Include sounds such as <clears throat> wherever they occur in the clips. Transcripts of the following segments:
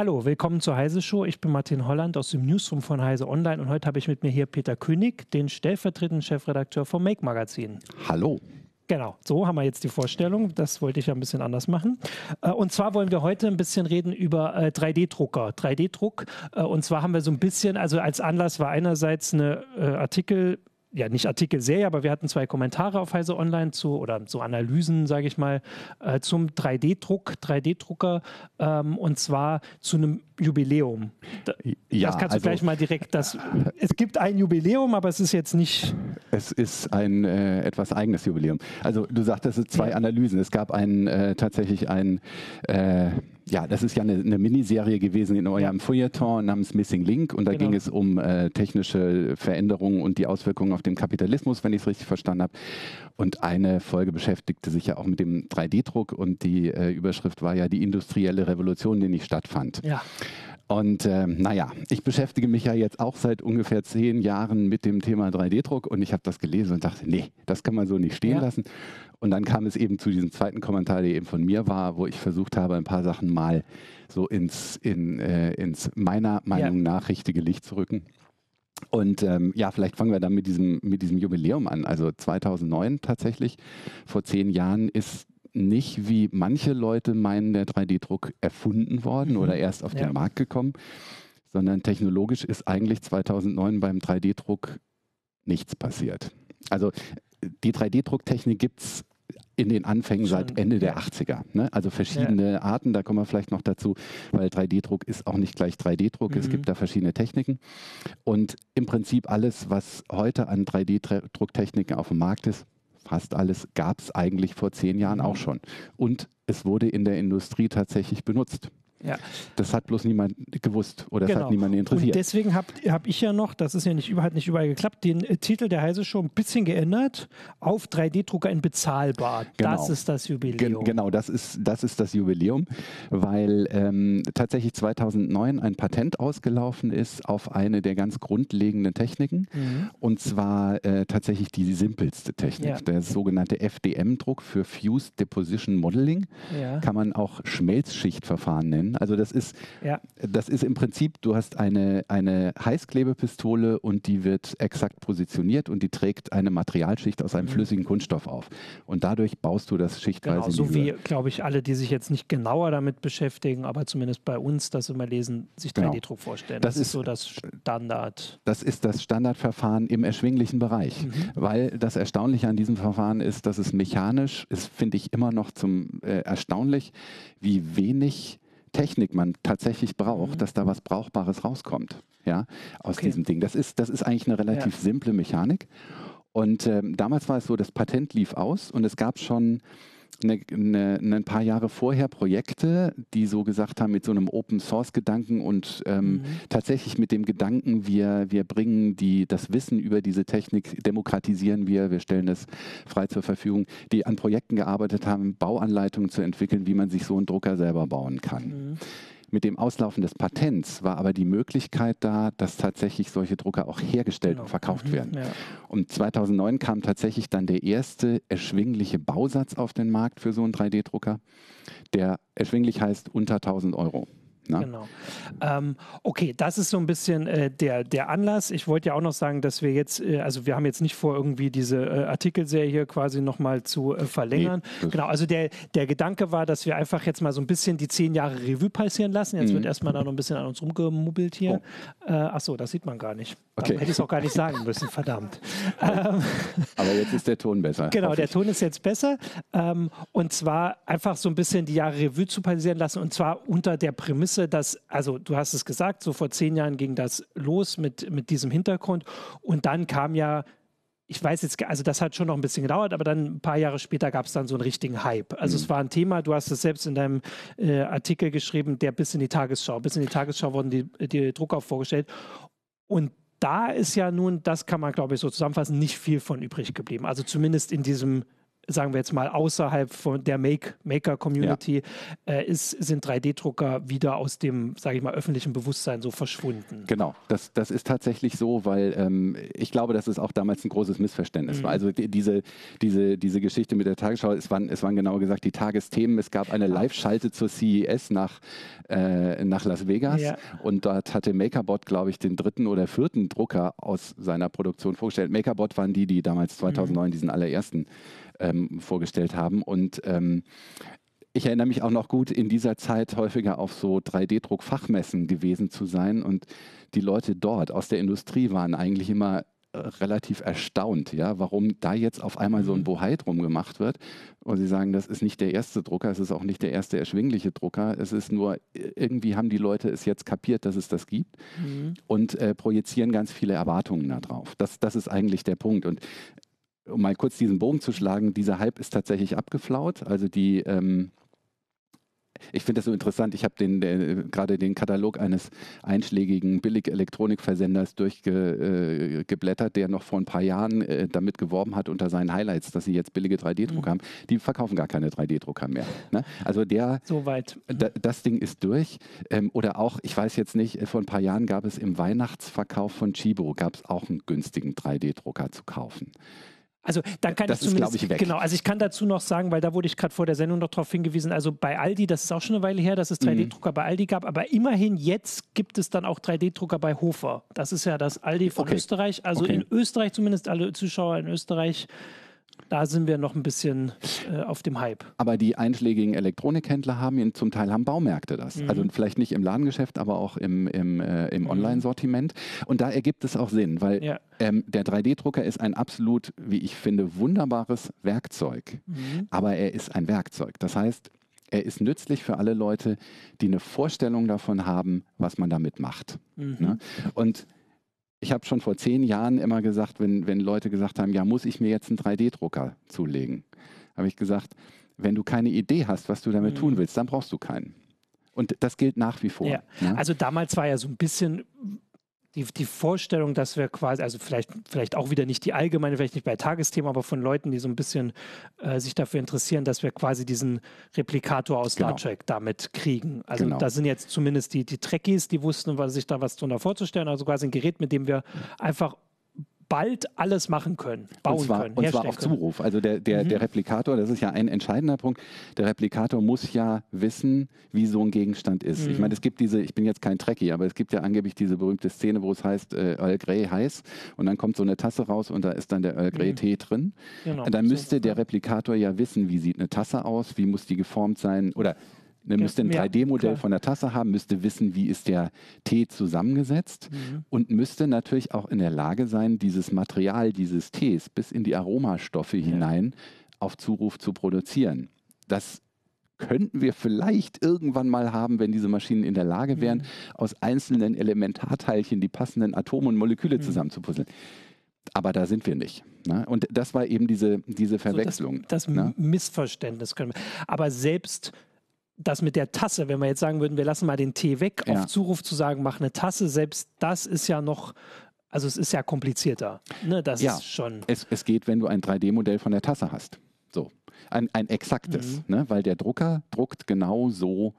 Hallo, willkommen zur Heise Show. Ich bin Martin Holland aus dem Newsroom von Heise Online und heute habe ich mit mir hier Peter König, den stellvertretenden Chefredakteur vom Make Magazin. Hallo. Genau, so haben wir jetzt die Vorstellung. Das wollte ich ja ein bisschen anders machen. Äh, und zwar wollen wir heute ein bisschen reden über 3D-Drucker, äh, 3D-Druck. Äh, und zwar haben wir so ein bisschen, also als Anlass war einerseits eine Artikel ja nicht Artikelserie, aber wir hatten zwei Kommentare auf Heise Online zu oder so Analysen, sage ich mal, äh, zum 3D-Druck, 3D-Drucker ähm, und zwar zu einem Jubiläum. Da, ja, das kannst du also, gleich mal direkt. Das, <laughs> es gibt ein Jubiläum, aber es ist jetzt nicht. Es ist ein äh, etwas eigenes Jubiläum. Also du sagtest, es sind zwei ja. Analysen. Es gab ein, äh, tatsächlich ein äh, ja, das ist ja eine, eine Miniserie gewesen in eurem Feuilleton namens Missing Link und da genau. ging es um äh, technische Veränderungen und die Auswirkungen auf den Kapitalismus, wenn ich es richtig verstanden habe. Und eine Folge beschäftigte sich ja auch mit dem 3D-Druck und die äh, Überschrift war ja die industrielle Revolution, die nicht stattfand. Ja. Und äh, naja, ich beschäftige mich ja jetzt auch seit ungefähr zehn Jahren mit dem Thema 3D-Druck und ich habe das gelesen und dachte, nee, das kann man so nicht stehen ja. lassen. Und dann kam es eben zu diesem zweiten Kommentar, der eben von mir war, wo ich versucht habe, ein paar Sachen mal so ins, in, äh, ins meiner Meinung ja. nach richtige Licht zu rücken. Und ähm, ja, vielleicht fangen wir dann mit diesem, mit diesem Jubiläum an. Also 2009 tatsächlich, vor zehn Jahren ist nicht, wie manche Leute meinen, der 3D-Druck erfunden worden mhm. oder erst auf ja. den Markt gekommen, sondern technologisch ist eigentlich 2009 beim 3D-Druck nichts passiert. Also die 3D-Drucktechnik gibt es in den Anfängen Schon, seit Ende der 80er. Ne? Also verschiedene ja. Arten, da kommen wir vielleicht noch dazu, weil 3D-Druck ist auch nicht gleich 3D-Druck. Mhm. Es gibt da verschiedene Techniken. Und im Prinzip alles, was heute an 3D-Drucktechniken auf dem Markt ist, fast alles gab es eigentlich vor zehn Jahren auch schon. Und es wurde in der Industrie tatsächlich benutzt. Ja. Das hat bloß niemand gewusst oder genau. das hat genau. niemand interessiert. Und deswegen habe hab ich ja noch, das ist ja nicht überall, nicht überall geklappt, den äh, Titel der Heise Show ein bisschen geändert auf 3D-Drucker in bezahlbar. Genau. Das ist das Jubiläum. Gen genau, das ist, das ist das Jubiläum, weil ähm, tatsächlich 2009 ein Patent ausgelaufen ist auf eine der ganz grundlegenden Techniken mhm. und zwar äh, tatsächlich die simpelste Technik, ja. der sogenannte FDM-Druck für Fused Deposition Modeling. Ja. Kann man auch Schmelzschichtverfahren nennen. Also das ist, ja. das ist im Prinzip, du hast eine, eine Heißklebepistole und die wird exakt positioniert und die trägt eine Materialschicht aus einem mhm. flüssigen Kunststoff auf. Und dadurch baust du das schichtweise. Genau, so wie, glaube ich, alle, die sich jetzt nicht genauer damit beschäftigen, aber zumindest bei uns das immer lesen, sich 3D-Druck genau. vorstellen. Das, das, ist so das Standard. Das ist das Standardverfahren im erschwinglichen Bereich. Mhm. Weil das Erstaunliche an diesem Verfahren ist, dass es mechanisch ist, finde ich immer noch zum äh, erstaunlich, wie wenig Technik man tatsächlich braucht, mhm. dass da was Brauchbares rauskommt, ja, aus okay. diesem Ding. Das ist, das ist eigentlich eine relativ ja. simple Mechanik. Und ähm, damals war es so, das Patent lief aus und es gab schon eine, eine, ein paar Jahre vorher Projekte, die so gesagt haben, mit so einem Open-Source-Gedanken und ähm, mhm. tatsächlich mit dem Gedanken, wir, wir bringen die, das Wissen über diese Technik, demokratisieren wir, wir stellen es frei zur Verfügung, die an Projekten gearbeitet haben, Bauanleitungen zu entwickeln, wie man sich so einen Drucker selber bauen kann. Mhm. Mit dem Auslaufen des Patents war aber die Möglichkeit da, dass tatsächlich solche Drucker auch hergestellt genau. und verkauft mhm, werden. Ja. Und 2009 kam tatsächlich dann der erste erschwingliche Bausatz auf den Markt für so einen 3D-Drucker, der erschwinglich heißt unter 1000 Euro. Ne? Genau. Ähm, okay, das ist so ein bisschen äh, der, der Anlass. Ich wollte ja auch noch sagen, dass wir jetzt, äh, also wir haben jetzt nicht vor, irgendwie diese äh, Artikelserie hier quasi nochmal zu äh, verlängern. Nee, genau, also der, der Gedanke war, dass wir einfach jetzt mal so ein bisschen die zehn Jahre Revue passieren lassen. Jetzt mhm. wird erstmal da noch ein bisschen an uns rumgemubbelt hier. Oh. Äh, achso, das sieht man gar nicht. Okay. Hätte ich es auch gar nicht sagen müssen, <laughs> verdammt. Ähm, Aber jetzt ist der Ton besser. Genau, der Ton ist jetzt besser. Ähm, und zwar einfach so ein bisschen die Jahre Revue zu passieren lassen und zwar unter der Prämisse, Ganze, das, also du hast es gesagt, so vor zehn Jahren ging das los mit, mit diesem Hintergrund und dann kam ja ich weiß jetzt, also das hat schon noch ein bisschen gedauert, aber dann ein paar Jahre später gab es dann so einen richtigen Hype. Also mhm. es war ein Thema, du hast es selbst in deinem äh, Artikel geschrieben, der bis in die Tagesschau, bis in die Tagesschau wurden die, die Drucker vorgestellt. Und da ist ja nun, das kann man glaube ich so zusammenfassen, nicht viel von übrig geblieben. Also zumindest in diesem sagen wir jetzt mal, außerhalb von der Make, Maker-Community, ja. äh, sind 3D-Drucker wieder aus dem, sage ich mal, öffentlichen Bewusstsein so verschwunden. Genau, das, das ist tatsächlich so, weil ähm, ich glaube, dass es auch damals ein großes Missverständnis mhm. war. Also die, diese, diese, diese Geschichte mit der Tagesschau, es waren, es waren genauer gesagt die Tagesthemen. Es gab eine Live-Schalte zur CES nach, äh, nach Las Vegas ja. und dort hatte MakerBot, glaube ich, den dritten oder vierten Drucker aus seiner Produktion vorgestellt. MakerBot waren die, die damals 2009 mhm. diesen allerersten ähm, vorgestellt haben. Und ähm, ich erinnere mich auch noch gut, in dieser Zeit häufiger auf so 3D-Druck-Fachmessen gewesen zu sein. Und die Leute dort aus der Industrie waren eigentlich immer äh, relativ erstaunt, ja, warum da jetzt auf einmal so ein mhm. Bohai drum gemacht wird. Und sie sagen, das ist nicht der erste Drucker, es ist auch nicht der erste erschwingliche Drucker. Es ist nur, irgendwie haben die Leute es jetzt kapiert, dass es das gibt mhm. und äh, projizieren ganz viele Erwartungen darauf. Das, das ist eigentlich der Punkt. Und um mal kurz diesen Bogen zu schlagen, dieser Hype ist tatsächlich abgeflaut. Also die, ähm, ich finde das so interessant. Ich habe äh, gerade den Katalog eines einschlägigen Billig-Elektronikversenders durchgeblättert, äh, der noch vor ein paar Jahren äh, damit geworben hat unter seinen Highlights, dass sie jetzt billige 3D-Drucker mhm. haben. Die verkaufen gar keine 3D-Drucker mehr. Ne? Also der, Soweit. Da, das Ding ist durch. Ähm, oder auch, ich weiß jetzt nicht, vor ein paar Jahren gab es im Weihnachtsverkauf von Chibo gab es auch einen günstigen 3D-Drucker zu kaufen. Also dann kann das ich zumindest, ist, ich, weg. genau, also ich kann dazu noch sagen, weil da wurde ich gerade vor der Sendung noch darauf hingewiesen, also bei Aldi, das ist auch schon eine Weile her, dass es 3D-Drucker mhm. bei Aldi gab, aber immerhin jetzt gibt es dann auch 3D-Drucker bei Hofer. Das ist ja das Aldi von okay. Österreich, also okay. in Österreich zumindest, alle Zuschauer in Österreich da sind wir noch ein bisschen äh, auf dem Hype. Aber die einschlägigen Elektronikhändler haben zum Teil haben Baumärkte das. Mhm. Also vielleicht nicht im Ladengeschäft, aber auch im, im, äh, im mhm. Online-Sortiment. Und da ergibt es auch Sinn, weil ja. ähm, der 3D-Drucker ist ein absolut, wie ich finde, wunderbares Werkzeug. Mhm. Aber er ist ein Werkzeug. Das heißt, er ist nützlich für alle Leute, die eine Vorstellung davon haben, was man damit macht. Mhm. Ne? Und ich habe schon vor zehn Jahren immer gesagt, wenn, wenn Leute gesagt haben, ja, muss ich mir jetzt einen 3D-Drucker zulegen, habe ich gesagt, wenn du keine Idee hast, was du damit mhm. tun willst, dann brauchst du keinen. Und das gilt nach wie vor. Ja. Ne? Also damals war ja so ein bisschen die, die Vorstellung, dass wir quasi, also vielleicht, vielleicht auch wieder nicht die allgemeine, vielleicht nicht bei Tagesthemen, aber von Leuten, die so ein bisschen äh, sich dafür interessieren, dass wir quasi diesen Replikator aus Star genau. Trek damit kriegen. Also genau. da sind jetzt zumindest die, die Trekkies, die wussten, was sich da was drunter vorzustellen, also quasi ein Gerät, mit dem wir einfach bald alles machen können, bauen und zwar, können. Und zwar auf können. Zuruf. Also der, der, mhm. der Replikator, das ist ja ein entscheidender Punkt, der Replikator muss ja wissen, wie so ein Gegenstand ist. Mhm. Ich meine, es gibt diese, ich bin jetzt kein Trekkie, aber es gibt ja angeblich diese berühmte Szene, wo es heißt, äh, Earl Grey heiß und dann kommt so eine Tasse raus und da ist dann der Earl Grey mhm. Tee drin. Genau. Dann müsste der Replikator ja wissen, wie sieht eine Tasse aus, wie muss die geformt sein oder Ne, müsste ein 3D-Modell von der Tasse haben, müsste wissen, wie ist der Tee zusammengesetzt mhm. und müsste natürlich auch in der Lage sein, dieses Material dieses Tees bis in die Aromastoffe ja. hinein auf Zuruf zu produzieren. Das könnten wir vielleicht irgendwann mal haben, wenn diese Maschinen in der Lage wären, mhm. aus einzelnen Elementarteilchen die passenden Atome und Moleküle mhm. zusammenzupuzzeln. Aber da sind wir nicht. Ne? Und das war eben diese, diese Verwechslung. So das, das ne? Missverständnis können wir. Aber selbst das mit der Tasse, wenn wir jetzt sagen würden, wir lassen mal den Tee weg, ja. auf Zuruf zu sagen, mach eine Tasse, selbst das ist ja noch, also es ist ja komplizierter. Ne? Das ja, ist schon. Es, es geht, wenn du ein 3D-Modell von der Tasse hast. So. Ein, ein exaktes, mhm. ne? weil der Drucker druckt genau so,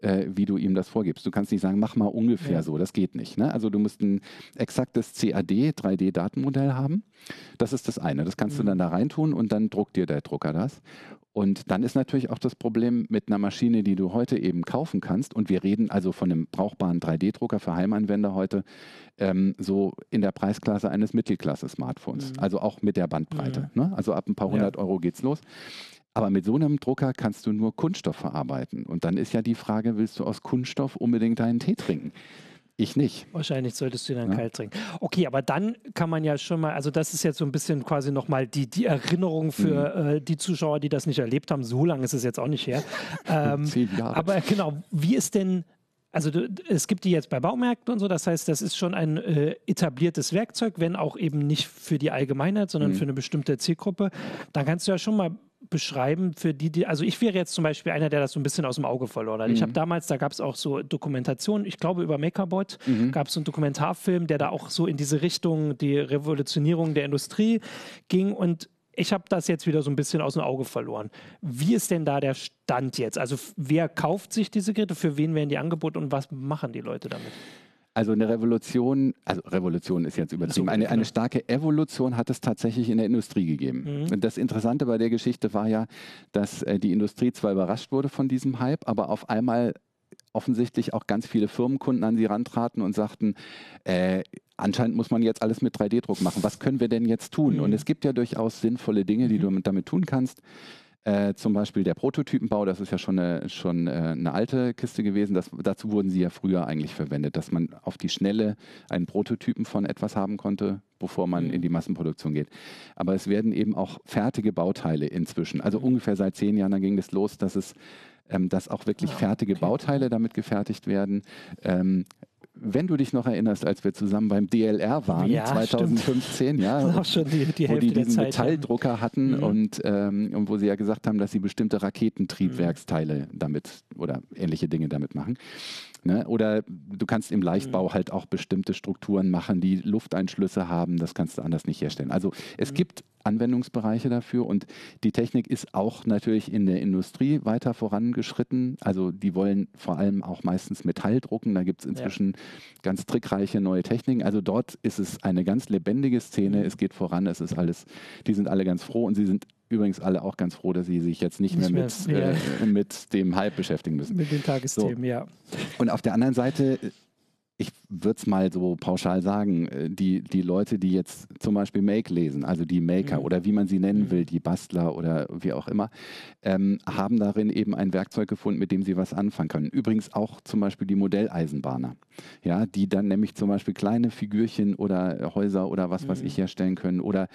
äh, wie du ihm das vorgibst. Du kannst nicht sagen, mach mal ungefähr ja. so, das geht nicht. Ne? Also du musst ein exaktes CAD, 3D-Datenmodell haben. Das ist das eine. Das kannst mhm. du dann da reintun und dann druckt dir der Drucker das. Und dann ist natürlich auch das Problem mit einer Maschine, die du heute eben kaufen kannst. Und wir reden also von einem brauchbaren 3D-Drucker für Heimanwender heute, ähm, so in der Preisklasse eines Mittelklasse-Smartphones. Mhm. Also auch mit der Bandbreite. Mhm. Ne? Also ab ein paar hundert ja. Euro geht's los. Aber mit so einem Drucker kannst du nur Kunststoff verarbeiten. Und dann ist ja die Frage, willst du aus Kunststoff unbedingt deinen Tee trinken? Ich nicht. Wahrscheinlich solltest du ihn dann ja. kalt trinken. Okay, aber dann kann man ja schon mal, also das ist jetzt so ein bisschen quasi nochmal die, die Erinnerung für mhm. äh, die Zuschauer, die das nicht erlebt haben. So lange ist es jetzt auch nicht her. <laughs> Ähm, Zehn Jahre. Aber genau, wie ist denn also es gibt die jetzt bei Baumärkten und so, das heißt, das ist schon ein äh, etabliertes Werkzeug, wenn auch eben nicht für die Allgemeinheit, sondern mhm. für eine bestimmte Zielgruppe. Dann kannst du ja schon mal beschreiben für die, die, also ich wäre jetzt zum Beispiel einer, der das so ein bisschen aus dem Auge verloren hat. Mhm. Ich habe damals, da gab es auch so Dokumentationen, ich glaube über Makerbot mhm. gab es so einen Dokumentarfilm, der da auch so in diese Richtung, die Revolutionierung der Industrie ging und ich habe das jetzt wieder so ein bisschen aus dem Auge verloren. Wie ist denn da der Stand jetzt? Also wer kauft sich diese Geräte, für wen werden die angeboten und was machen die Leute damit? Also eine Revolution, also Revolution ist jetzt übertrieben, eine, eine starke Evolution hat es tatsächlich in der Industrie gegeben. Mhm. Das Interessante bei der Geschichte war ja, dass äh, die Industrie zwar überrascht wurde von diesem Hype, aber auf einmal offensichtlich auch ganz viele Firmenkunden an sie rantraten und sagten, äh, anscheinend muss man jetzt alles mit 3D-Druck machen. Was können wir denn jetzt tun? Mhm. Und es gibt ja durchaus sinnvolle Dinge, die mhm. du damit tun kannst. Äh, zum Beispiel der Prototypenbau, das ist ja schon eine, schon, äh, eine alte Kiste gewesen. Das, dazu wurden sie ja früher eigentlich verwendet, dass man auf die Schnelle einen Prototypen von etwas haben konnte, bevor man mhm. in die Massenproduktion geht. Aber es werden eben auch fertige Bauteile inzwischen. Also mhm. ungefähr seit zehn Jahren, da ging es los, dass es ähm, dass auch wirklich ah, fertige Bauteile damit gefertigt werden. Ähm, wenn du dich noch erinnerst, als wir zusammen beim DLR waren, ja, 2015, ja, auch schon die, die wo die diesen Zeit, Metalldrucker hatten mhm. und, ähm, und wo sie ja gesagt haben, dass sie bestimmte Raketentriebwerksteile mhm. damit oder ähnliche Dinge damit machen. Ne? Oder du kannst im Leichtbau mhm. halt auch bestimmte Strukturen machen, die Lufteinschlüsse haben. Das kannst du anders nicht herstellen. Also es mhm. gibt Anwendungsbereiche dafür und die Technik ist auch natürlich in der Industrie weiter vorangeschritten. Also die wollen vor allem auch meistens Metall drucken. Da gibt es inzwischen ja. ganz trickreiche neue Techniken. Also dort ist es eine ganz lebendige Szene. Mhm. Es geht voran. Es ist alles, die sind alle ganz froh und sie sind übrigens alle auch ganz froh, dass sie sich jetzt nicht, nicht mehr, mit, <laughs> mehr, äh, mit dem Hype beschäftigen müssen. Mit den Tagesthemen, so. ja. Und auf der anderen Seite ich würde es mal so pauschal sagen, äh, die, die Leute, die jetzt zum Beispiel Make lesen, also die Maker mhm. oder wie man sie nennen mhm. will, die Bastler oder wie auch immer, ähm, haben darin eben ein Werkzeug gefunden, mit dem sie was anfangen können. Übrigens auch zum Beispiel die Modelleisenbahner, ja, die dann nämlich zum Beispiel kleine Figürchen oder Häuser oder was mhm. weiß ich herstellen können oder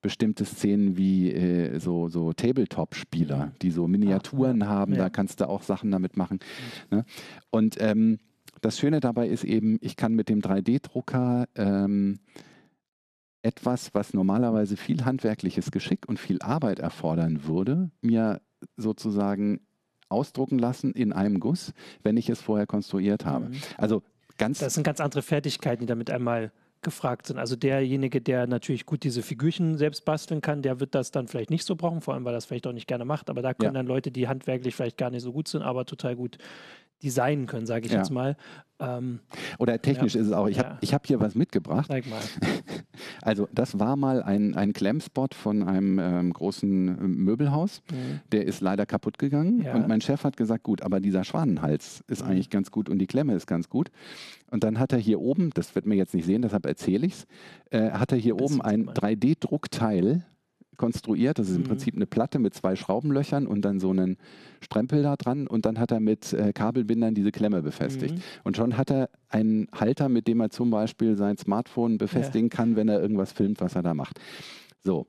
bestimmte Szenen wie äh, so, so Tabletop-Spieler, mhm. die so Miniaturen Ach, haben, ja. da kannst du auch Sachen damit machen. Ne? Und ähm, das Schöne dabei ist eben, ich kann mit dem 3D-Drucker ähm, etwas, was normalerweise viel handwerkliches Geschick und viel Arbeit erfordern würde, mir sozusagen ausdrucken lassen in einem Guss, wenn ich es vorher konstruiert habe. Mhm. Also ganz. Das sind ganz andere Fertigkeiten, die damit einmal gefragt sind. Also derjenige, der natürlich gut diese Figürchen selbst basteln kann, der wird das dann vielleicht nicht so brauchen, vor allem weil er das vielleicht auch nicht gerne macht. Aber da können ja. dann Leute, die handwerklich vielleicht gar nicht so gut sind, aber total gut designen können, sage ich ja. jetzt mal. Ähm, Oder technisch ja. ist es auch. Ich habe ja. hab hier was mitgebracht. Zeig mal. <laughs> Also das war mal ein, ein Klemmspot von einem ähm, großen äh, Möbelhaus. Mhm. Der ist leider kaputt gegangen. Und mein Chef hat gesagt, gut, aber dieser Schwanenhals ist mhm. eigentlich ganz gut und die Klemme ist ganz gut. Und dann hat er hier oben, das wird mir jetzt nicht sehen, deshalb erzähle ich es, äh, hat er hier das oben ein 3D-Druckteil konstruiert. Das ist im mhm. Prinzip eine Platte mit zwei Schraubenlöchern und dann so einen Strempel da dran und dann hat er mit äh, Kabelbindern diese Klemme befestigt. Mhm. Und schon hat er einen Halter, mit dem er zum Beispiel sein Smartphone befestigen ja. kann, wenn er irgendwas filmt, was er da macht. So,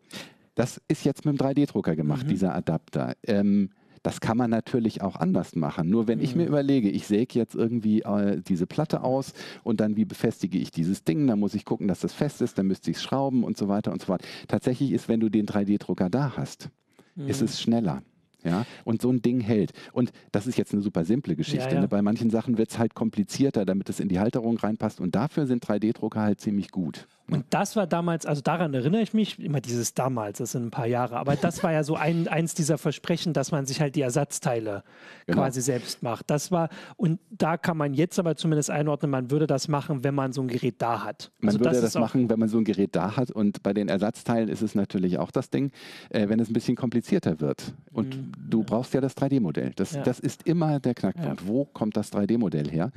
das ist jetzt mit dem 3D-Drucker gemacht, mhm. dieser Adapter. Ähm, das kann man natürlich auch anders machen. Nur wenn mhm. ich mir mhm. überlege, ich säge jetzt irgendwie äh, diese Platte aus und dann wie befestige ich dieses Ding, dann muss ich gucken, dass das fest ist, dann müsste ich es schrauben und so weiter und so fort. Tatsächlich ist, wenn du den 3D-Drucker da hast, mhm. ist es schneller. Ja, und so ein Ding hält. Und das ist jetzt eine super simple Geschichte. Ja, ja. Ne? Bei manchen Sachen wird es halt komplizierter, damit es in die Halterung reinpasst. Und dafür sind 3D-Drucker halt ziemlich gut. Und das war damals, also daran erinnere ich mich, immer dieses damals, das sind ein paar Jahre, aber das war ja so ein, <laughs> eins dieser Versprechen, dass man sich halt die Ersatzteile genau. quasi selbst macht. Das war, und da kann man jetzt aber zumindest einordnen, man würde das machen, wenn man so ein Gerät da hat. Man also würde das, das machen, wenn man so ein Gerät da hat. Und bei den Ersatzteilen ist es natürlich auch das Ding, äh, wenn es ein bisschen komplizierter wird. Und mhm. du brauchst ja das 3D-Modell. Das, ja. das ist immer der Knackpunkt. Ja. Wo kommt das 3D-Modell her?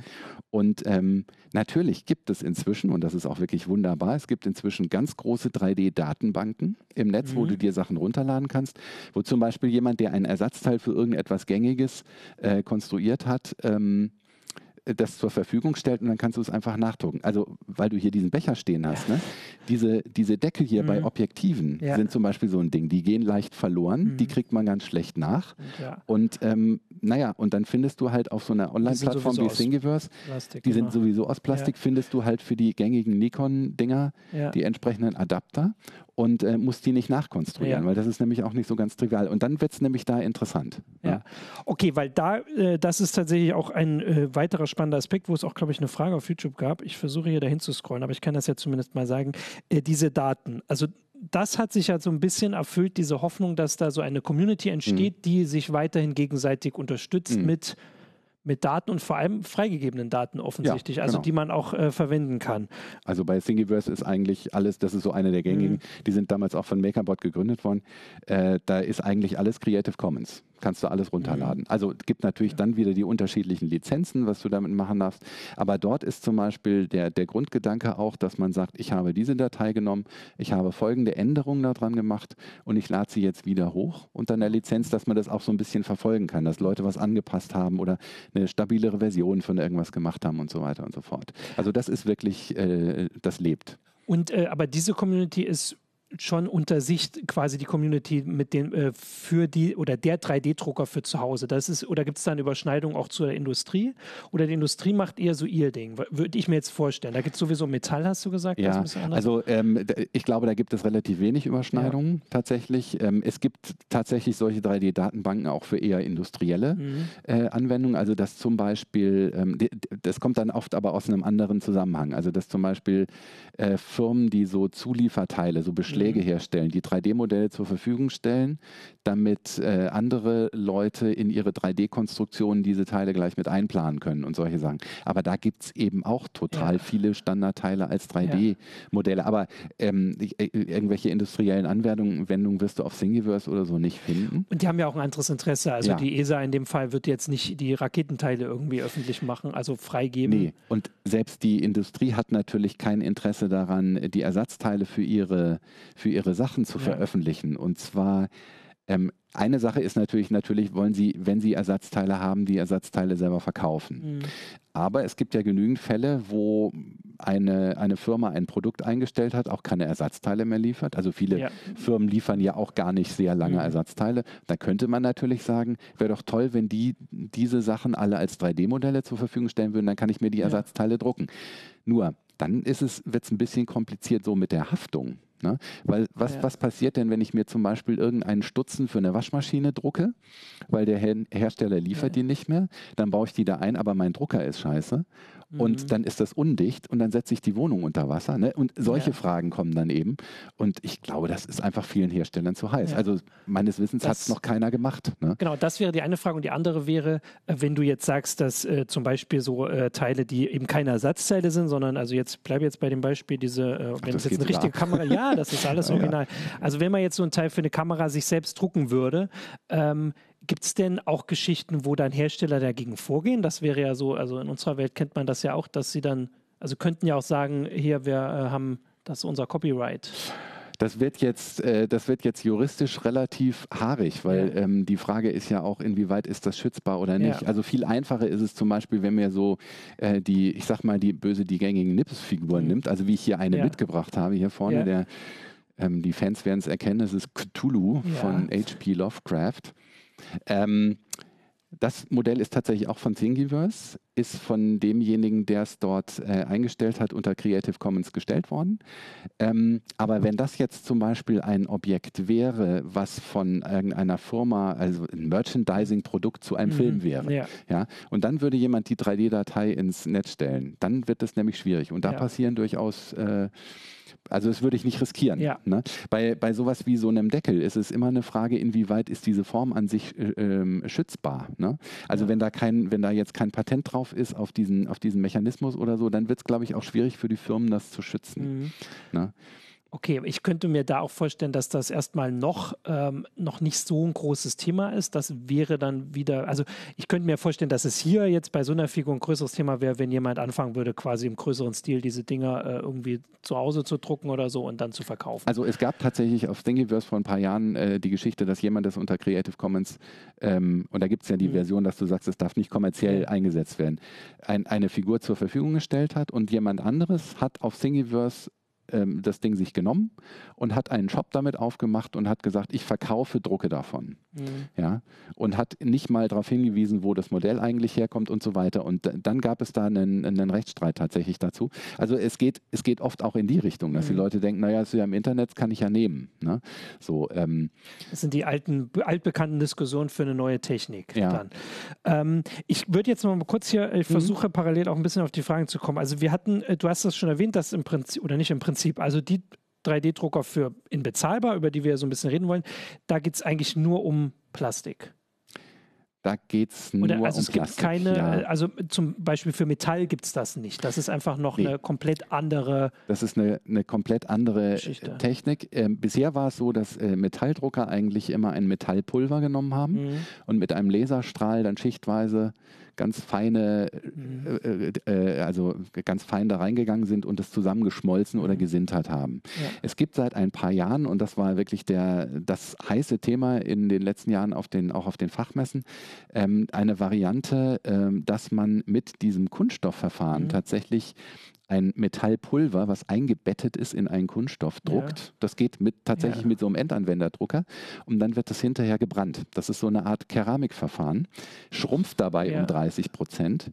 Und ähm, natürlich gibt es inzwischen, und das ist auch wirklich wunderbar, es gibt inzwischen ganz große 3D-Datenbanken im Netz, mhm. wo du dir Sachen runterladen kannst, wo zum Beispiel jemand, der ein Ersatzteil für irgendetwas Gängiges äh, konstruiert hat, ähm, das zur Verfügung stellt und dann kannst du es einfach nachdrucken. Also, weil du hier diesen Becher stehen hast, ja. ne? diese, diese Deckel hier mhm. bei Objektiven ja. sind zum Beispiel so ein Ding, die gehen leicht verloren, mhm. die kriegt man ganz schlecht nach. Ja. Und ähm, naja, und dann findest du halt auf so einer Online-Plattform wie Thingiverse, Plastik, die genau. sind sowieso aus Plastik, findest du halt für die gängigen Nikon-Dinger die entsprechenden Adapter und äh, muss die nicht nachkonstruieren, ja. weil das ist nämlich auch nicht so ganz trivial. Und dann wird es nämlich da interessant. Ja. ja. Okay, weil da, äh, das ist tatsächlich auch ein äh, weiterer spannender Aspekt, wo es auch, glaube ich, eine Frage auf YouTube gab. Ich versuche hier dahin zu scrollen, aber ich kann das ja zumindest mal sagen. Äh, diese Daten, also das hat sich ja so ein bisschen erfüllt, diese Hoffnung, dass da so eine Community entsteht, mhm. die sich weiterhin gegenseitig unterstützt mhm. mit mit Daten und vor allem freigegebenen Daten offensichtlich, ja, also genau. also die man auch äh, verwenden kann. Also bei Thingiverse ist eigentlich alles, das ist so eine der gängigen, mhm. die sind damals auch von MakerBot gegründet worden, äh, da ist eigentlich alles Creative Commons kannst du alles runterladen. Mhm. Also gibt natürlich ja. dann wieder die unterschiedlichen Lizenzen, was du damit machen darfst. Aber dort ist zum Beispiel der, der Grundgedanke auch, dass man sagt, ich habe diese Datei genommen, ich habe folgende Änderungen daran gemacht und ich lade sie jetzt wieder hoch unter der Lizenz, dass man das auch so ein bisschen verfolgen kann, dass Leute was angepasst haben oder eine stabilere Version von irgendwas gemacht haben und so weiter und so fort. Also das ist wirklich, äh, das lebt. Und äh, aber diese Community ist schon unter sich quasi die Community mit den äh, für die oder der 3D-Drucker für zu Hause. Das ist oder gibt es da eine Überschneidung auch zur Industrie? Oder die Industrie macht eher so ihr Ding? Würde ich mir jetzt vorstellen. Da gibt es sowieso Metall, hast du gesagt? Ja, also ähm, ich glaube, da gibt es relativ wenig Überschneidungen ja. tatsächlich. Ähm, es gibt tatsächlich solche 3D-Datenbanken auch für eher industrielle mhm. äh, Anwendungen. Also dass zum Beispiel, ähm, das kommt dann oft aber aus einem anderen Zusammenhang. Also dass zum Beispiel äh, Firmen, die so Zulieferteile, so Beschläge Schläge herstellen, die 3D-Modelle zur Verfügung stellen, damit äh, andere Leute in ihre 3D-Konstruktionen diese Teile gleich mit einplanen können und solche Sachen. Aber da gibt es eben auch total ja. viele Standardteile als 3D-Modelle. Aber ähm, äh, irgendwelche industriellen Anwendungen wirst du auf Thingiverse oder so nicht finden. Und die haben ja auch ein anderes Interesse. Also ja. die ESA in dem Fall wird jetzt nicht die Raketenteile irgendwie öffentlich machen, also freigeben. Nee, und selbst die Industrie hat natürlich kein Interesse daran, die Ersatzteile für ihre, für ihre Sachen zu ja. veröffentlichen. Und zwar ähm, eine Sache ist natürlich, natürlich wollen sie, wenn sie Ersatzteile haben, die Ersatzteile selber verkaufen. Mhm. Aber es gibt ja genügend Fälle, wo eine, eine Firma ein Produkt eingestellt hat, auch keine Ersatzteile mehr liefert. Also viele ja. Firmen liefern ja auch gar nicht sehr lange mhm. Ersatzteile. Da könnte man natürlich sagen, wäre doch toll, wenn die diese Sachen alle als 3D-Modelle zur Verfügung stellen würden, dann kann ich mir die Ersatzteile ja. drucken. Nur, dann wird es ein bisschen kompliziert so mit der Haftung. Ne? Weil was, ja. was passiert denn, wenn ich mir zum Beispiel irgendeinen Stutzen für eine Waschmaschine drucke, weil der Her Hersteller liefert ja. die nicht mehr, dann baue ich die da ein, aber mein Drucker ist scheiße und mhm. dann ist das undicht und dann setze ich die Wohnung unter Wasser. Ne? Und solche ja. Fragen kommen dann eben. Und ich glaube, das ist einfach vielen Herstellern zu heiß. Ja. Also meines Wissens hat es noch keiner gemacht. Ne? Genau, das wäre die eine Frage. Und die andere wäre, äh, wenn du jetzt sagst, dass äh, zum Beispiel so äh, Teile, die eben keine Ersatzteile sind, sondern also jetzt bleibe jetzt bei dem Beispiel, diese, äh, wenn es jetzt eine richtige Kamera, ja, das ist <laughs> alles original. Also wenn man jetzt so ein Teil für eine Kamera sich selbst drucken würde, ähm, Gibt es denn auch Geschichten, wo dann Hersteller dagegen vorgehen? Das wäre ja so, also in unserer Welt kennt man das ja auch, dass sie dann, also könnten ja auch sagen, hier, wir äh, haben das ist unser Copyright. Das wird jetzt, äh, das wird jetzt juristisch relativ haarig, weil ja. ähm, die Frage ist ja auch, inwieweit ist das schützbar oder nicht. Ja. Also viel einfacher ist es zum Beispiel, wenn man so äh, die, ich sag mal, die böse, die gängigen Nips-Figuren mhm. nimmt, also wie ich hier eine ja. mitgebracht habe, hier vorne, der, ähm, die Fans werden es erkennen, das ist Cthulhu von H.P. Lovecraft. Ähm, das Modell ist tatsächlich auch von Thingiverse, ist von demjenigen, der es dort äh, eingestellt hat, unter Creative Commons gestellt worden. Ähm, aber wenn das jetzt zum Beispiel ein Objekt wäre, was von irgendeiner Firma, also ein Merchandising-Produkt zu einem mhm, Film wäre, ja. ja. und dann würde jemand die 3D-Datei ins Netz stellen, dann wird es nämlich schwierig. Und da ja. passieren durchaus äh, also das würde ich nicht riskieren. Ja. Ne? Bei, bei sowas wie so einem Deckel ist es immer eine Frage, inwieweit ist diese Form an sich äh, ähm, schützbar. Ne? Also ja. wenn da kein, wenn da jetzt kein Patent drauf ist auf diesen, auf diesen Mechanismus oder so, dann wird es, glaube ich, auch schwierig für die Firmen, das zu schützen. Mhm. Ne? Okay, ich könnte mir da auch vorstellen, dass das erstmal noch, ähm, noch nicht so ein großes Thema ist. Das wäre dann wieder, also ich könnte mir vorstellen, dass es hier jetzt bei so einer Figur ein größeres Thema wäre, wenn jemand anfangen würde, quasi im größeren Stil diese Dinger äh, irgendwie zu Hause zu drucken oder so und dann zu verkaufen. Also es gab tatsächlich auf Thingiverse vor ein paar Jahren äh, die Geschichte, dass jemand das unter Creative Commons, ähm, und da gibt es ja die mhm. Version, dass du sagst, es darf nicht kommerziell ja. eingesetzt werden, ein, eine Figur zur Verfügung gestellt hat und jemand anderes hat auf Thingiverse ähm, das Ding sich genommen und hat einen Shop damit aufgemacht und hat gesagt, ich verkaufe Drucke davon. Mhm. Ja? Und hat nicht mal darauf hingewiesen, wo das Modell eigentlich herkommt und so weiter. Und dann gab es da einen, einen Rechtsstreit tatsächlich dazu. Also es geht, es geht oft auch in die Richtung, dass mhm. die Leute denken, naja, ist ja im Internet, kann ich ja nehmen. Ne? So, ähm, das sind die alten, altbekannten Diskussionen für eine neue Technik. Ja. Ähm, ich würde jetzt mal kurz hier, ich mhm. versuche parallel auch ein bisschen auf die Fragen zu kommen. Also wir hatten, äh, du hast das schon erwähnt, dass im Prinzip, oder nicht im Prinzip, Prinzip. Also die 3D-Drucker für in bezahlbar, über die wir so ein bisschen reden wollen. Da geht es eigentlich nur um Plastik. Da geht es nur Oder, also um es gibt Plastik. keine, ja. also zum Beispiel für Metall gibt es das nicht. Das ist einfach noch Nee. eine komplett andere. Das ist eine, eine komplett andere Geschichte. Technik. Ähm, bisher war es so, dass äh, Metalldrucker eigentlich immer ein Metallpulver genommen haben Mhm. und mit einem Laserstrahl dann schichtweise ganz feine, Mhm. äh, äh, also ganz fein da reingegangen sind und es zusammengeschmolzen oder Mhm. gesintert haben. Ja. Es gibt seit ein paar Jahren, und das war wirklich der, das heiße Thema in den letzten Jahren auf den, auch auf den Fachmessen, ähm, eine Variante, ähm, dass man mit diesem Kunststoffverfahren Mhm. tatsächlich ein Metallpulver, was eingebettet ist in einen Kunststoff, Ja. druckt. Das geht mit, tatsächlich Ja. mit so einem Endanwenderdrucker und dann wird das hinterher gebrannt. Das ist so eine Art Keramikverfahren, schrumpft dabei Ja. um 30 Prozent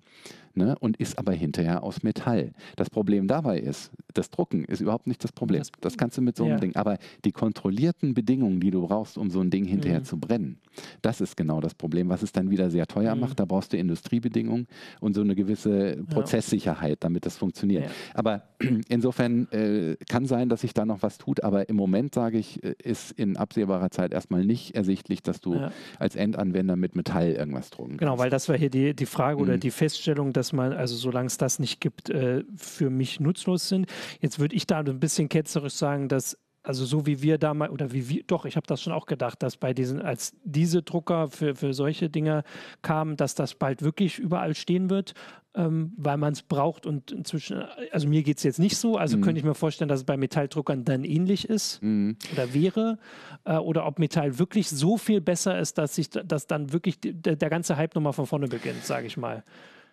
ne, und ist aber hinterher aus Metall. Das Problem dabei ist, das Drucken ist überhaupt nicht das Problem. Das- Das, kannst du mit so einem Ja. Ding. Aber die kontrollierten Bedingungen, die du brauchst, um so ein Ding hinterher Mhm. zu brennen, das ist genau das Problem, was es dann wieder sehr teuer Mhm. macht. Da brauchst du Industriebedingungen und so eine gewisse Prozesssicherheit, damit das funktioniert. Ja. Aber <clears throat> insofern äh, kann sein, dass sich da noch was tut, aber im Moment, sage ich, äh, ist in absehbarer Zeit erstmal nicht ersichtlich, dass du Ja. als Endanwender mit Metall irgendwas drucken Genau, kannst. weil das war hier die, die Frage oder Mhm. die Feststellung, dass man, also solange es das nicht gibt, äh, für mich nutzlos sind. Jetzt würde ich da ein bisschen ketzerisch sagen, dass also so wie wir damals, oder wie wir, doch, ich habe das schon auch gedacht, dass bei diesen, als diese Drucker für, für solche Dinge kamen, dass das bald wirklich überall stehen wird, ähm, weil man es braucht und inzwischen, also mir geht es jetzt nicht so, also Mhm. könnte ich mir vorstellen, dass es bei Metalldruckern dann ähnlich ist Mhm. oder wäre, äh, oder ob Metall wirklich so viel besser ist, dass sich dass dann wirklich die, der, der ganze Hype nochmal von vorne beginnt, sage ich mal.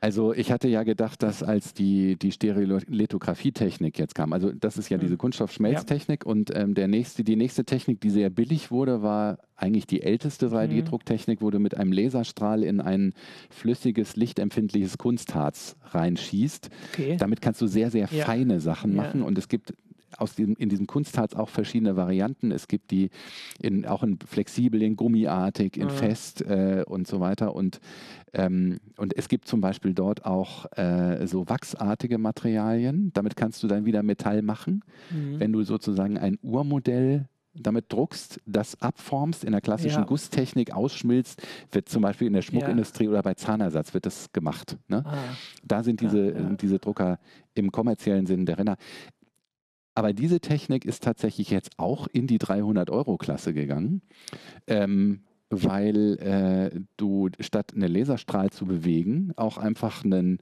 Also ich hatte ja gedacht, dass als die, die Stereolithographietechnik jetzt kam, also das ist ja Mhm. diese Kunststoffschmelztechnik und ähm, der nächste, die nächste Technik, die sehr billig wurde, war eigentlich die älteste Mhm. 3D-Drucktechnik, wo du mit einem Laserstrahl in ein flüssiges, lichtempfindliches Kunstharz reinschießt. Okay. Damit kannst du sehr, sehr Ja. feine Sachen Ja. machen und es gibt aus diesem, in diesem Kunstharz auch verschiedene Varianten. Es gibt die in, auch in flexibel, in gummiartig, in Mhm. fest äh, und so weiter. Und, ähm, und es gibt zum Beispiel dort auch äh, so wachsartige Materialien. Damit kannst du dann wieder Metall machen. Mhm. Wenn du sozusagen ein Urmodell damit druckst, das abformst, in der klassischen Ja. Gusstechnik ausschmilzt, wird zum Beispiel in der Schmuckindustrie oder bei Zahnersatz wird das gemacht. Ne? Ah, Da sind Ja, diese, ja. diese Drucker im kommerziellen Sinn der Renner. Aber diese Technik ist tatsächlich jetzt auch in die 300-Euro-Klasse gegangen, ähm, weil äh, du statt einen Laserstrahl zu bewegen, auch einfach einen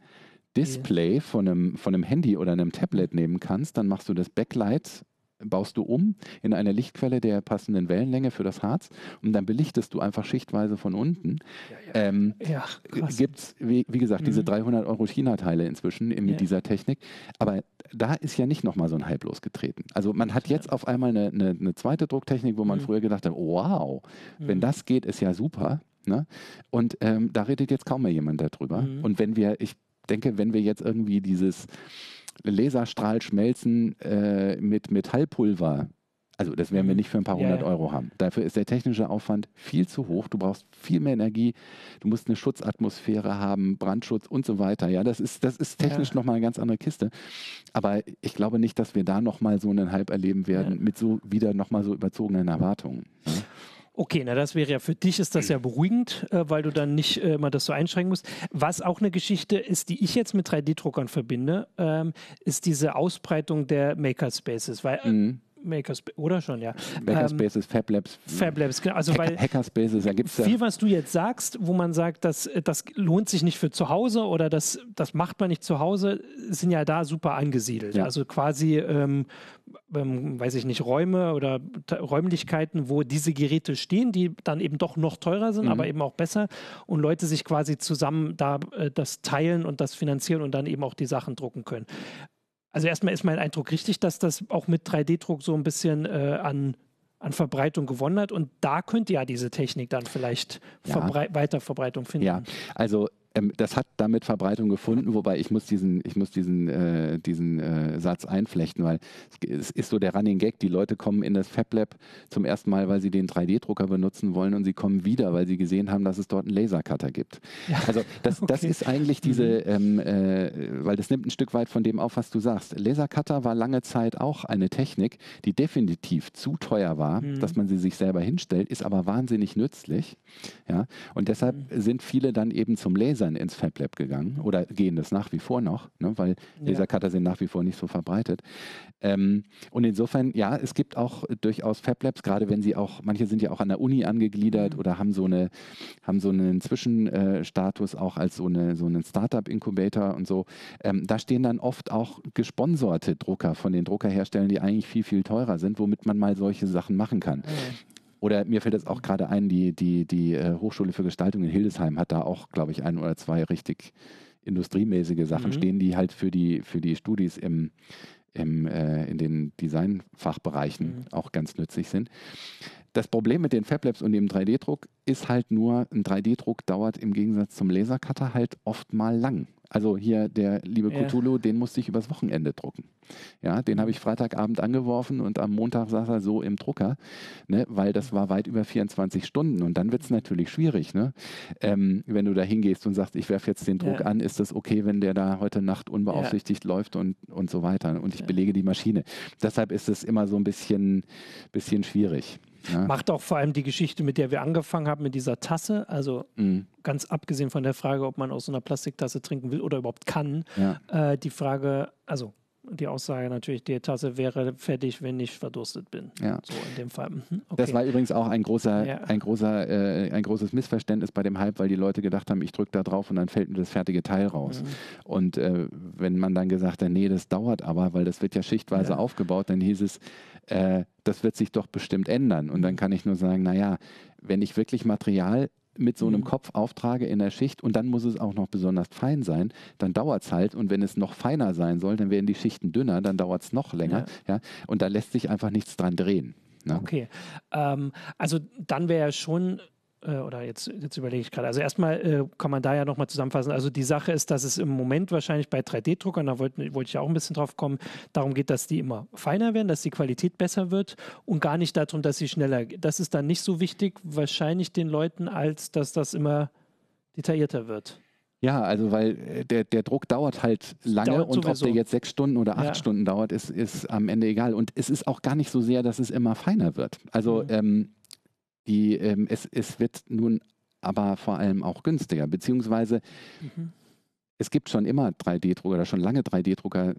Display von einem, von einem Handy oder einem Tablet nehmen kannst. Dann machst du das Backlight, baust du um in eine Lichtquelle der passenden Wellenlänge für das Harz und dann belichtest du einfach schichtweise von unten. Ähm, ja, krass. Gibt es, wie, wie gesagt, diese Mhm. 300 Euro China-Teile inzwischen in, mit Ja. dieser Technik. Aber da ist ja nicht nochmal so ein Hype losgetreten. Also man hat jetzt auf einmal eine, eine, eine zweite Drucktechnik, wo man Mhm. früher gedacht hat, wow, wenn Mhm. das geht, ist ja super. Ne? Und ähm, da redet jetzt kaum mehr jemand darüber. Mhm. Und wenn wir, ich denke, wenn wir jetzt irgendwie dieses Laserstrahlschmelzen äh, mit Metallpulver also das werden wir Mhm. nicht für ein paar Ja, hundert ja. Euro haben. Dafür ist der technische Aufwand viel zu hoch. Du brauchst viel mehr Energie. Du musst eine Schutzatmosphäre haben, Brandschutz und so weiter. Ja, das ist, das ist technisch Ja. nochmal eine ganz andere Kiste. Aber ich glaube nicht, dass wir da nochmal so einen Hype erleben werden Ja. mit so wieder nochmal so überzogenen Erwartungen. Okay, na das wäre ja für dich ist das ja beruhigend, äh, weil du dann nicht äh, immer das so einschränken musst. Was auch eine Geschichte ist, die ich jetzt mit 3D-Druckern verbinde, ähm, ist diese Ausbreitung der Makerspaces, weil äh, Mhm. Makerspace oder schon ja. Makerspaces, Fab Labs, Fab Labs, genau. Also Hack weil Hackerspaces, da gibt es ja. viel, was du jetzt sagst, wo man sagt, das, das lohnt sich nicht für zu Hause oder das, das macht man nicht zu Hause, sind ja da super angesiedelt. Ja. Also quasi, ähm, ähm, weiß ich nicht, Räume oder Räumlichkeiten, wo diese Geräte stehen, die dann eben doch noch teurer sind, Mhm. aber eben auch besser und Leute sich quasi zusammen da äh, das teilen und das finanzieren und dann eben auch die Sachen drucken können. Also erstmal ist mein Eindruck richtig, dass das auch mit 3D-Druck so ein bisschen äh, an, an Verbreitung gewonnen hat. Und da könnte ja diese Technik dann vielleicht Ja. Verbrei weiter Verbreitung finden. Ja, also ähm, das hat damit Verbreitung gefunden, wobei ich muss diesen, ich muss diesen, äh, diesen äh, Satz einflechten, weil es ist so der Running Gag, die Leute kommen in das Fab Lab zum ersten Mal, weil sie den 3D-Drucker benutzen wollen und sie kommen wieder, weil sie gesehen haben, dass es dort einen Lasercutter gibt. Ja. Also das, <laughs> okay. das ist eigentlich diese, mhm. ähm, äh, weil das nimmt ein Stück weit von dem auf, was du sagst. Lasercutter war lange Zeit auch eine Technik, die definitiv zu teuer war, mhm. dass man sie sich selber hinstellt, ist aber wahnsinnig nützlich. Ja? Und deshalb mhm. sind viele dann eben zum Lasern ins Fab Lab gegangen oder gehen das nach wie vor noch, ne? weil Lasercutter ja. sind nach wie vor nicht so verbreitet. Ähm, und insofern, ja, es gibt auch durchaus Fab Labs, gerade wenn sie auch, manche sind ja auch an der Uni angegliedert mhm. oder haben so eine, haben so einen Zwischenstatus auch als so eine so einen Startup-Incubator und so. Ähm, da stehen dann oft auch gesponserte Drucker von den Druckerherstellern, die eigentlich viel, viel teurer sind, womit man mal solche Sachen machen kann. Mhm. Oder mir fällt jetzt auch gerade ein, die, die, die äh, Hochschule für Gestaltung in Hildesheim hat da auch, glaube ich, ein oder zwei richtig industriemäßige Sachen mhm. stehen, die halt für die, für die Studis im, im, äh, in den Designfachbereichen mhm. auch ganz nützlich sind. Das Problem mit den Fablabs und dem 3D-Druck ist halt nur, ein 3D-Druck dauert im Gegensatz zum Lasercutter halt oft mal lang. Also hier der liebe ja. Cthulhu, den musste ich übers Wochenende drucken. Ja, den habe ich Freitagabend angeworfen und am Montag saß er so im Drucker, ne, weil das war weit über 24 Stunden und dann wird es natürlich schwierig. Ne? Ähm, wenn du da hingehst und sagst, ich werfe jetzt den Druck ja. an, ist das okay, wenn der da heute Nacht unbeaufsichtigt ja. läuft und, und so weiter und ich belege die Maschine. Deshalb ist es immer so ein bisschen, bisschen schwierig. Ja. Macht auch vor allem die Geschichte, mit der wir angefangen haben, mit dieser Tasse. Also mhm. ganz abgesehen von der Frage, ob man aus so einer Plastiktasse trinken will oder überhaupt kann, ja. äh, die Frage, also die Aussage natürlich, die Tasse wäre fertig, wenn ich verdurstet bin. Ja. So in dem Fall. Mhm. Okay. Das war übrigens auch ein großer, ja. ein großer, äh, ein großes Missverständnis bei dem Hype, weil die Leute gedacht haben, ich drücke da drauf und dann fällt mir das fertige Teil raus. Mhm. Und äh, wenn man dann gesagt hat, nee, das dauert aber, weil das wird ja schichtweise ja. aufgebaut, dann hieß es, äh, das wird sich doch bestimmt ändern. Und dann kann ich nur sagen, naja, wenn ich wirklich Material mit so einem mhm. Kopf auftrage in der Schicht und dann muss es auch noch besonders fein sein, dann dauert es halt. Und wenn es noch feiner sein soll, dann werden die Schichten dünner, dann dauert es noch länger. Ja. ja. Und da lässt sich einfach nichts dran drehen. Ne? Okay. Ähm, also dann wäre ja schon oder jetzt, jetzt überlege ich gerade. Also erstmal äh, kann man da ja nochmal zusammenfassen. Also die Sache ist, dass es im Moment wahrscheinlich bei 3D-Druckern, da wollte wollt ich ja auch ein bisschen drauf kommen, darum geht, dass die immer feiner werden, dass die Qualität besser wird und gar nicht darum, dass sie schneller. Das ist dann nicht so wichtig, wahrscheinlich den Leuten, als dass das immer detaillierter wird. Ja, also weil äh, der, der Druck dauert halt lange dauert und sowieso. ob der jetzt sechs Stunden oder acht ja. Stunden dauert, ist, ist am Ende egal. Und es ist auch gar nicht so sehr, dass es immer feiner wird. Also mhm. ähm, die, ähm, es, es wird nun aber vor allem auch günstiger, beziehungsweise mhm. es gibt schon immer 3D-Drucker oder schon lange 3D-Drucker,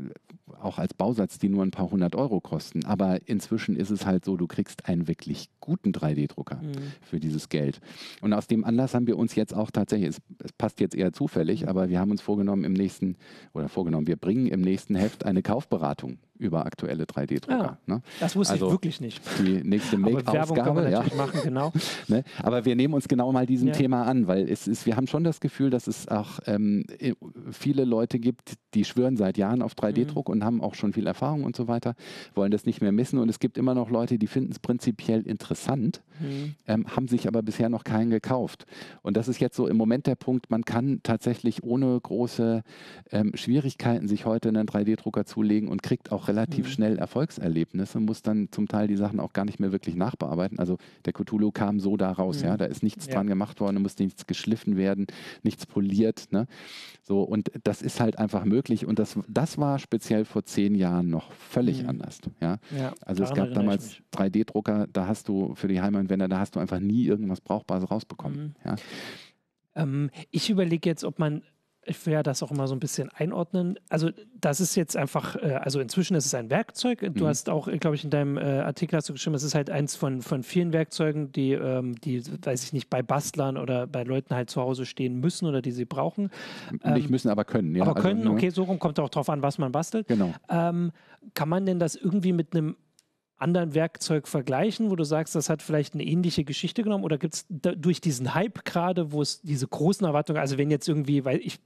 auch als Bausatz, die nur ein paar hundert Euro kosten. Aber inzwischen ist es halt so, du kriegst einen wirklich guten 3D-Drucker mhm. für dieses Geld. Und aus dem Anlass haben wir uns jetzt auch tatsächlich, es, es, passt jetzt eher zufällig, aber wir haben uns vorgenommen im nächsten, oder vorgenommen, wir bringen im nächsten Heft eine Kaufberatung über aktuelle 3D-Drucker. Ja, ne? Das wusste also ich wirklich nicht. Die nächste Make-Ausgabe. Ja. machen, genau. <laughs> ne? Aber wir nehmen uns genau mal diesem ja. Thema an, weil es ist, wir haben schon das Gefühl, dass es auch ähm, viele Leute gibt, die schwören seit Jahren auf 3D-Druck mhm. und haben auch schon viel Erfahrung und so weiter, wollen das nicht mehr missen. Und es gibt immer noch Leute, die finden es prinzipiell interessant, mhm. ähm, haben sich aber bisher noch keinen gekauft. Und das ist jetzt so im Moment der Punkt, man kann tatsächlich ohne große ähm, Schwierigkeiten sich heute einen 3D-Drucker zulegen und kriegt auch relativ mhm. schnell Erfolgserlebnisse, muss dann zum Teil die Sachen auch gar nicht mehr wirklich nachbearbeiten. Also der Cthulhu kam so da raus, mhm. ja, da ist nichts ja. dran gemacht worden, da muss nichts geschliffen werden, nichts poliert. Ne? So, und das ist halt einfach möglich. Und das, das war speziell vor zehn Jahren noch völlig mhm. anders. Ja? ja also es gab damals 3D-Drucker, da hast du für die Heimanwender, da hast du einfach nie irgendwas Brauchbares rausbekommen. Mhm. Ja? Ähm, ich überlege jetzt, ob man ich will ja das auch immer so ein bisschen einordnen. Also das ist jetzt einfach, äh, also inzwischen ist es ein Werkzeug. Du mhm. hast auch, glaube ich, in deinem äh, Artikel hast du geschrieben, es ist halt eins von, von vielen Werkzeugen, die, ähm, die, weiß ich nicht, bei Bastlern oder bei Leuten halt zu Hause stehen müssen oder die sie brauchen. Ähm, nicht müssen, aber können. Ja. Aber also, können, okay, so rum kommt auch drauf an, was man bastelt. Genau. Ähm, kann man denn das irgendwie mit einem anderen Werkzeug vergleichen, wo du sagst, das hat vielleicht eine ähnliche Geschichte genommen? Oder gibt es durch diesen Hype gerade, wo es diese großen Erwartungen, also wenn jetzt irgendwie, weil ich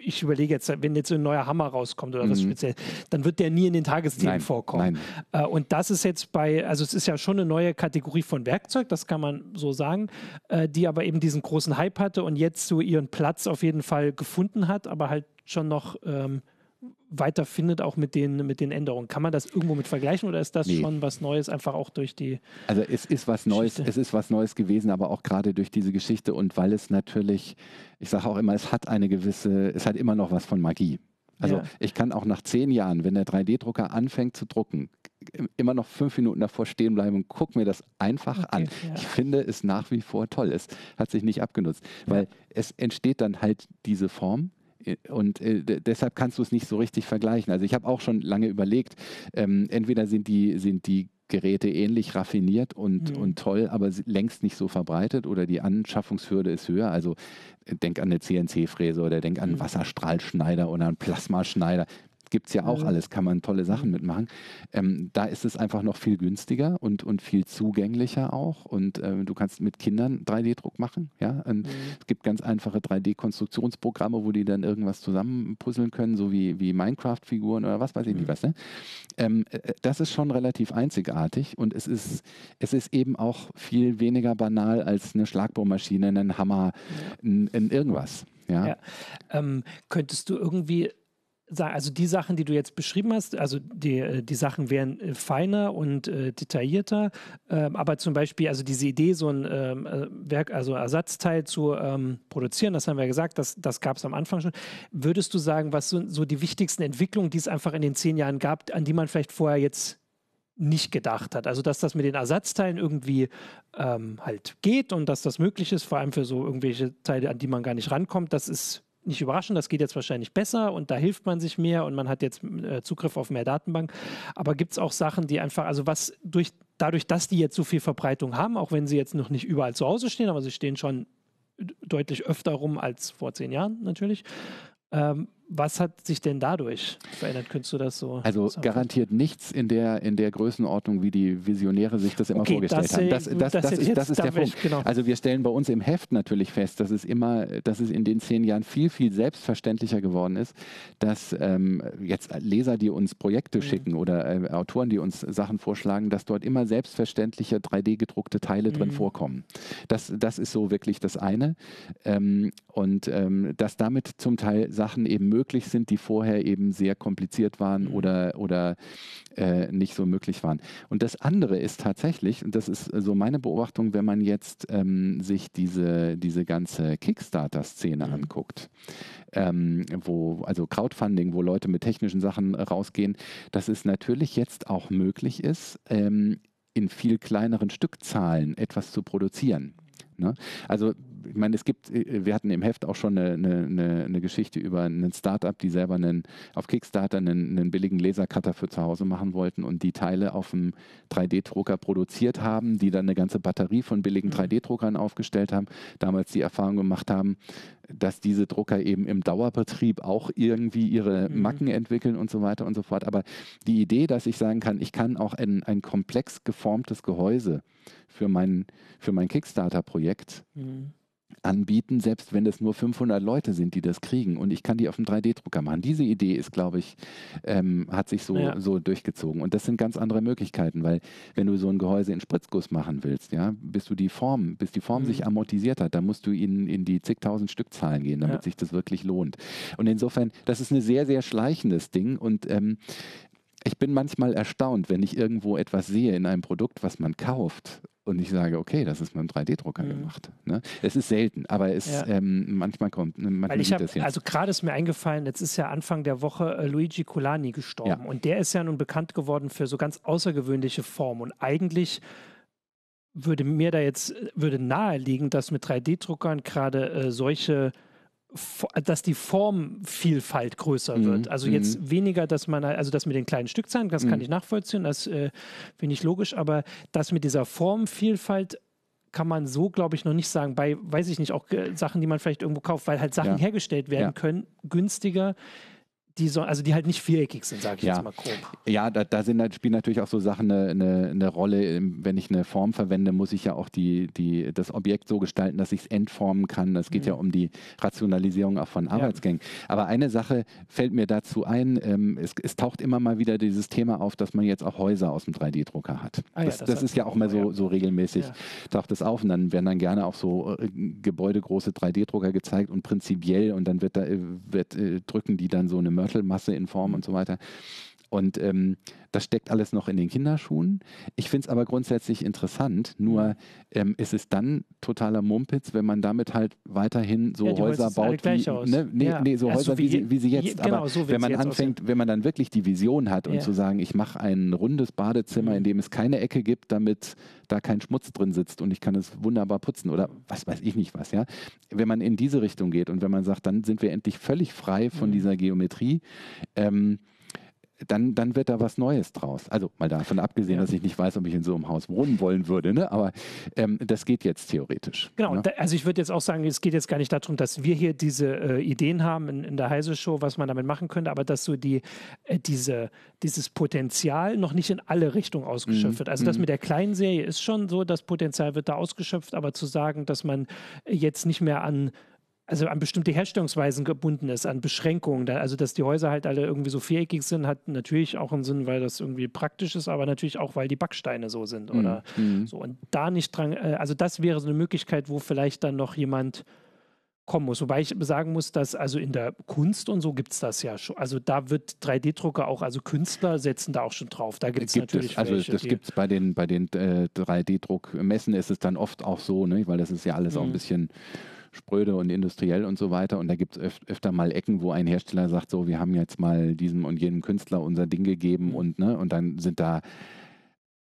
ich überlege jetzt, wenn jetzt ein neuer Hammer rauskommt oder was mhm. speziell, dann wird der nie in den Tagesthemen vorkommen. Nein. Äh, und das ist jetzt bei, also es ist ja schon eine neue Kategorie von Werkzeug, das kann man so sagen, äh, die aber eben diesen großen Hype hatte und jetzt so ihren Platz auf jeden Fall gefunden hat, aber halt schon noch ähm, weiter findet, auch mit den, mit den Änderungen. Kann man das irgendwo mit vergleichen oder ist das nee. schon was Neues, einfach auch durch die. Also es ist was Neues, es ist was Neues gewesen, aber auch gerade durch diese Geschichte und weil es natürlich, ich sage auch immer, es hat eine gewisse, es hat immer noch was von Magie. Also ja. ich kann auch nach zehn Jahren, wenn der 3D-Drucker anfängt zu drucken, immer noch fünf Minuten davor stehen bleiben und guck mir das einfach okay, an. Ja. Ich finde es nach wie vor toll. Es hat sich nicht abgenutzt, ja. weil es entsteht dann halt diese Form, und äh, deshalb kannst du es nicht so richtig vergleichen. Also ich habe auch schon lange überlegt, ähm, entweder sind die, sind die Geräte ähnlich raffiniert und, mhm. und toll, aber längst nicht so verbreitet oder die Anschaffungshürde ist höher. Also äh, denk an eine CNC-Fräse oder denk an einen mhm. Wasserstrahlschneider oder einen Plasmaschneider gibt es ja auch mhm. alles, kann man tolle Sachen mhm. mitmachen. Ähm, da ist es einfach noch viel günstiger und, und viel zugänglicher auch. Und ähm, du kannst mit Kindern 3D-Druck machen. Ja? Mhm. Es gibt ganz einfache 3D-Konstruktionsprogramme, wo die dann irgendwas zusammenpuzzeln können, so wie, wie Minecraft-Figuren oder was weiß ich mhm. nicht was. Ne? Ähm, äh, äh, das ist schon relativ einzigartig und es ist, es ist eben auch viel weniger banal als eine Schlagbohrmaschine, ein Hammer, ein, ein irgendwas. Ja. ja. Ähm, könntest du irgendwie also die Sachen, die du jetzt beschrieben hast, also die, äh, die Sachen wären äh, feiner und äh, detaillierter, ähm, aber zum Beispiel, also diese Idee, so ein ähm, äh, Werk, also Ersatzteil zu ähm, produzieren, das haben wir ja gesagt, das, das gab es am Anfang schon. Würdest du sagen, was so, so die wichtigsten Entwicklungen, die es einfach in den zehn Jahren gab, an die man vielleicht vorher jetzt nicht gedacht hat. Also dass das mit den Ersatzteilen irgendwie ähm, halt geht und dass das möglich ist, vor allem für so irgendwelche Teile, an die man gar nicht rankommt, das ist nicht überraschend, das geht jetzt wahrscheinlich besser und da hilft man sich mehr und man hat jetzt äh, Zugriff auf mehr Datenbank. Aber gibt es auch Sachen, die einfach, also was durch, dadurch, dass die jetzt so viel Verbreitung haben, auch wenn sie jetzt noch nicht überall zu Hause stehen, aber sie stehen schon deutlich öfter rum als vor zehn Jahren natürlich, ähm, was hat sich denn dadurch verändert? Könntest du das so? Also garantiert nichts in der, in der Größenordnung, wie die Visionäre sich das immer okay, vorgestellt das, haben. Das, das, das, ist, das ist der Punkt. Genau. Also wir stellen bei uns im Heft natürlich fest, dass es immer, dass es in den zehn Jahren viel, viel selbstverständlicher geworden ist, dass ähm, jetzt Leser, die uns Projekte mhm. schicken oder äh, Autoren, die uns Sachen vorschlagen, dass dort immer selbstverständliche 3D-gedruckte Teile mhm. drin vorkommen. Das, das ist so wirklich das eine. Ähm, und ähm, dass damit zum Teil Sachen eben möglich sind, die vorher eben sehr kompliziert waren mhm. oder, oder äh, nicht so möglich waren. Und das andere ist tatsächlich, und das ist so meine Beobachtung, wenn man jetzt ähm, sich diese, diese ganze Kickstarter-Szene mhm. anguckt, ähm, wo, also Crowdfunding, wo Leute mit technischen Sachen rausgehen, dass es natürlich jetzt auch möglich ist, ähm, in viel kleineren Stückzahlen etwas zu produzieren. Ne? Also ich meine, es gibt, äh, wir hatten im Heft auch schon eine, eine, eine Geschichte über einen Startup, die selber einen, auf Kickstarter einen, einen billigen Lasercutter für zu Hause machen wollten und die Teile auf dem 3D-Drucker produziert haben, die dann eine ganze Batterie von billigen 3D-Druckern mhm. aufgestellt haben, damals die Erfahrung gemacht haben, dass diese Drucker eben im Dauerbetrieb auch irgendwie ihre mhm. Macken entwickeln und so weiter und so fort. Aber die Idee, dass ich sagen kann, ich kann auch ein, ein komplex geformtes Gehäuse für mein, für mein Kickstarter-Projekt mhm anbieten, selbst wenn es nur 500 Leute sind, die das kriegen und ich kann die auf dem 3D-Drucker machen. Diese Idee ist, glaube ich, ähm, hat sich so, ja. so durchgezogen und das sind ganz andere Möglichkeiten, weil wenn du so ein Gehäuse in Spritzguss machen willst, ja, bis du die Form, bis die Form mhm. sich amortisiert hat, dann musst du in, in die zigtausend Stückzahlen gehen, damit ja. sich das wirklich lohnt. Und insofern, das ist ein sehr, sehr schleichendes Ding und ähm, ich bin manchmal erstaunt, wenn ich irgendwo etwas sehe in einem Produkt, was man kauft und ich sage, okay, das ist mit einem 3D-Drucker mhm. gemacht. Ne? Es ist selten, aber es ja. ähm, manchmal kommt. Manchmal Weil ich hab, also gerade ist mir eingefallen, jetzt ist ja Anfang der Woche äh, Luigi Colani gestorben ja. und der ist ja nun bekannt geworden für so ganz außergewöhnliche Formen und eigentlich würde mir da jetzt würde naheliegen, dass mit 3D-Druckern gerade äh, solche dass die Formvielfalt größer wird. Mhm. Also jetzt mhm. weniger, dass man, also das mit den kleinen Stückzahlen, das mhm. kann ich nachvollziehen, das äh, finde ich logisch, aber das mit dieser Formvielfalt kann man so, glaube ich, noch nicht sagen. Bei, weiß ich nicht, auch äh, Sachen, die man vielleicht irgendwo kauft, weil halt Sachen ja. hergestellt werden ja. können, günstiger die so, also die halt nicht viereckig sind, sage ich ja. jetzt mal grob. Ja, da, da sind, spielen natürlich auch so Sachen eine, eine, eine, Rolle. Wenn ich eine Form verwende, muss ich ja auch die, die, das Objekt so gestalten, dass ich es entformen kann. Das geht mhm. ja um die Rationalisierung auch von Arbeitsgängen. Ja. Aber eine Sache fällt mir dazu ein, ähm, es, es, taucht immer mal wieder dieses Thema auf, dass man jetzt auch Häuser aus dem 3D-Drucker hat. Ah, das, ja, das, das ist ja auch mal so, so regelmäßig, taucht es auf und dann werden dann gerne auch so äh, gebäudegroße 3D-Drucker gezeigt und prinzipiell und dann wird da äh, wird, äh, drücken die dann so eine Mörtelmasse in Form und so weiter. Und ähm, das steckt alles noch in den Kinderschuhen. Ich finde es aber grundsätzlich interessant, nur ähm, ist es dann totaler Mumpitz, wenn man damit halt weiterhin so ja, Häuser baut, wie, ne, nee, ja. nee, so also Häuser, wie, sie, wie sie jetzt. Genau, aber so wenn man anfängt, aussehen. wenn man dann wirklich die Vision hat und ja. zu sagen, ich mache ein rundes Badezimmer, mhm. in dem es keine Ecke gibt, damit da kein Schmutz drin sitzt und ich kann es wunderbar putzen oder was weiß ich nicht was, ja. Wenn man in diese Richtung geht und wenn man sagt, dann sind wir endlich völlig frei von mhm. dieser Geometrie, ähm, dann, dann wird da was Neues draus. Also mal davon abgesehen, dass ich nicht weiß, ob ich in so einem Haus wohnen wollen würde, ne? aber ähm, das geht jetzt theoretisch. Genau, ne? da, also ich würde jetzt auch sagen, es geht jetzt gar nicht darum, dass wir hier diese äh, Ideen haben in, in der Heise-Show, was man damit machen könnte, aber dass so die, äh, diese, dieses Potenzial noch nicht in alle Richtungen ausgeschöpft mhm. wird. Also das mhm. mit der kleinen Serie ist schon so, das Potenzial wird da ausgeschöpft, aber zu sagen, dass man jetzt nicht mehr an also an bestimmte Herstellungsweisen gebunden ist, an Beschränkungen. also, dass die Häuser halt alle irgendwie so viereckig sind, hat natürlich auch einen Sinn, weil das irgendwie praktisch ist, aber natürlich auch, weil die Backsteine so sind oder mhm. so. Und da nicht dran, äh, also das wäre so eine Möglichkeit, wo vielleicht dann noch jemand kommen muss. Wobei ich sagen muss, dass also in der Kunst und so gibt es das ja schon. Also da wird 3D-Drucker auch, also Künstler setzen da auch schon drauf. Da gibt's gibt natürlich es. Also welche, das gibt es bei den, bei den äh, 3D-Druckmessen ist es dann oft auch so, ne? weil das ist ja alles mhm. auch ein mhm. bisschen spröde und industriell und so weiter. Und da gibt es öf öfter mal Ecken, wo ein Hersteller sagt, so, wir haben jetzt mal diesem und jenem Künstler unser Ding gegeben mhm. und, ne, und dann sind da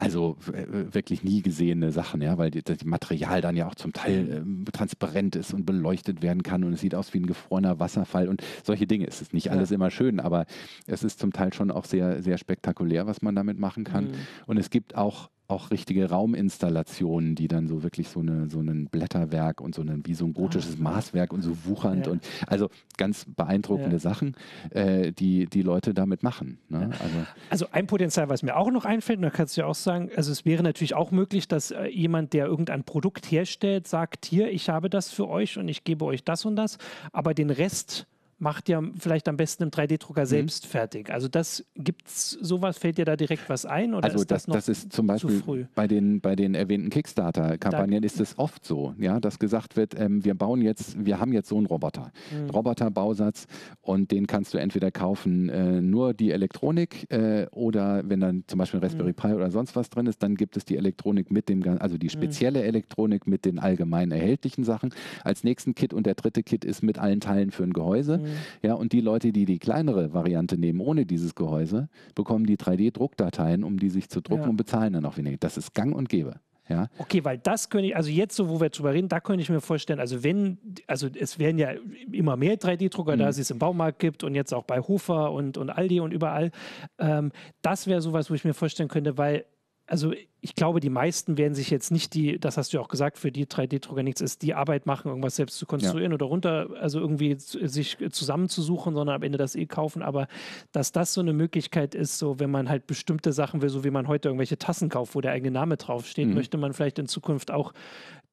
also wirklich nie gesehene Sachen, ja, weil das Material dann ja auch zum Teil äh, transparent ist und beleuchtet werden kann und es sieht aus wie ein gefrorener Wasserfall und solche Dinge. Es ist nicht ja. alles immer schön, aber es ist zum Teil schon auch sehr, sehr spektakulär, was man damit machen kann. Mhm. Und es gibt auch auch richtige Rauminstallationen, die dann so wirklich so, eine, so ein Blätterwerk und so ein, wie so ein gotisches ah. Maßwerk und so wuchernd ja. und also ganz beeindruckende ja. Sachen, äh, die die Leute damit machen. Ne? Also, also ein Potenzial, was mir auch noch einfällt, und da kannst du ja auch sagen, also es wäre natürlich auch möglich, dass äh, jemand, der irgendein Produkt herstellt, sagt, hier, ich habe das für euch und ich gebe euch das und das, aber den Rest macht ja vielleicht am besten im 3D-Drucker mhm. selbst fertig. Also das gibt's sowas, fällt dir da direkt was ein? Oder also ist das, das, das ist zum Beispiel bei den, bei den erwähnten Kickstarter-Kampagnen ist es oft so, ja, dass gesagt wird, ähm, wir bauen jetzt, wir haben jetzt so einen Roboter, mhm. Roboter-Bausatz und den kannst du entweder kaufen, äh, nur die Elektronik äh, oder wenn dann zum Beispiel Raspberry mhm. Pi oder sonst was drin ist, dann gibt es die Elektronik mit dem, also die mhm. spezielle Elektronik mit den allgemein erhältlichen Sachen als nächsten Kit und der dritte Kit ist mit allen Teilen für ein Gehäuse. Ja, und die Leute, die die kleinere Variante nehmen, ohne dieses Gehäuse, bekommen die 3D-Druckdateien, um die sich zu drucken ja. und bezahlen dann auch weniger. Das ist gang und gäbe. Ja. Okay, weil das könnte ich, also jetzt so, wo wir drüber reden, da könnte ich mir vorstellen, also wenn, also es werden ja immer mehr 3D-Drucker, mhm. da es es im Baumarkt gibt und jetzt auch bei Hofer und, und Aldi und überall, ähm, das wäre sowas, wo ich mir vorstellen könnte, weil also ich glaube, die meisten werden sich jetzt nicht die, das hast du ja auch gesagt, für die 3D-Drucker nichts ist, die Arbeit machen, irgendwas selbst zu konstruieren ja. oder runter, also irgendwie sich zusammenzusuchen, sondern am Ende das eh kaufen. Aber dass das so eine Möglichkeit ist, so wenn man halt bestimmte Sachen will, so wie man heute irgendwelche Tassen kauft, wo der eigene Name draufsteht, mhm. möchte man vielleicht in Zukunft auch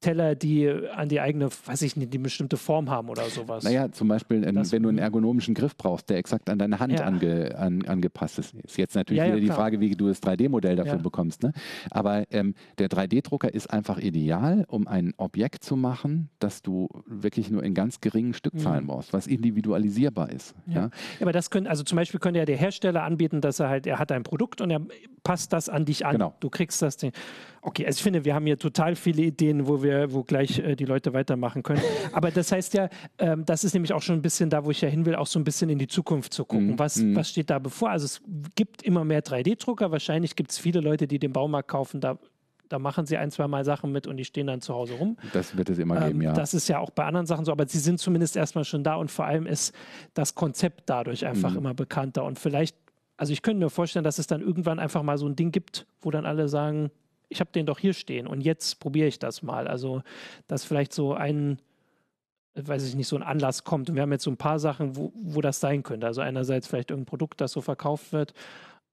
Teller, die an die eigene, weiß ich nicht, die bestimmte Form haben oder sowas. Naja, zum Beispiel, ähm, das, wenn du einen ergonomischen Griff brauchst, der exakt an deine Hand ja. ange, an, angepasst ist. Ist jetzt natürlich ja, wieder ja, die Frage, wie du das 3D-Modell dafür bekommst. Ne? Aber ähm, der 3D-Drucker ist einfach ideal, um ein Objekt zu machen, das du wirklich nur in ganz geringen Stückzahlen mhm. brauchst, was individualisierbar ist. Ja. aber das können, also zum Beispiel könnte ja der Hersteller anbieten, dass er halt, er hat ein Produkt und er passt das an dich an. Genau. Du kriegst das Ding. Okay, also ich finde, wir haben hier total viele Ideen, wo wir, wo gleich äh, die Leute weitermachen können. <laughs> Aber das heißt ja, ähm, das ist nämlich auch schon ein bisschen da, wo ich ja hin will, auch so ein bisschen in die Zukunft zu gucken. Mm, was, mm. was steht da bevor? Also es gibt immer mehr 3D-Drucker. Wahrscheinlich gibt es viele Leute, die den Baumarkt kaufen, da da machen sie ein, zwei Mal Sachen mit und die stehen dann zu Hause rum. Das wird es immer ähm, geben, ja. Das ist ja auch bei anderen Sachen so, aber sie sind zumindest erstmal schon da und vor allem ist das Konzept dadurch einfach mhm. immer bekannter. Und vielleicht, also ich könnte mir vorstellen, dass es dann irgendwann einfach mal so ein Ding gibt, wo dann alle sagen, ich habe den doch hier stehen und jetzt probiere ich das mal. Also, dass vielleicht so ein weiß ich nicht, so ein Anlass kommt. Und wir haben jetzt so ein paar Sachen, wo, wo das sein könnte. Also einerseits vielleicht irgendein Produkt, das so verkauft wird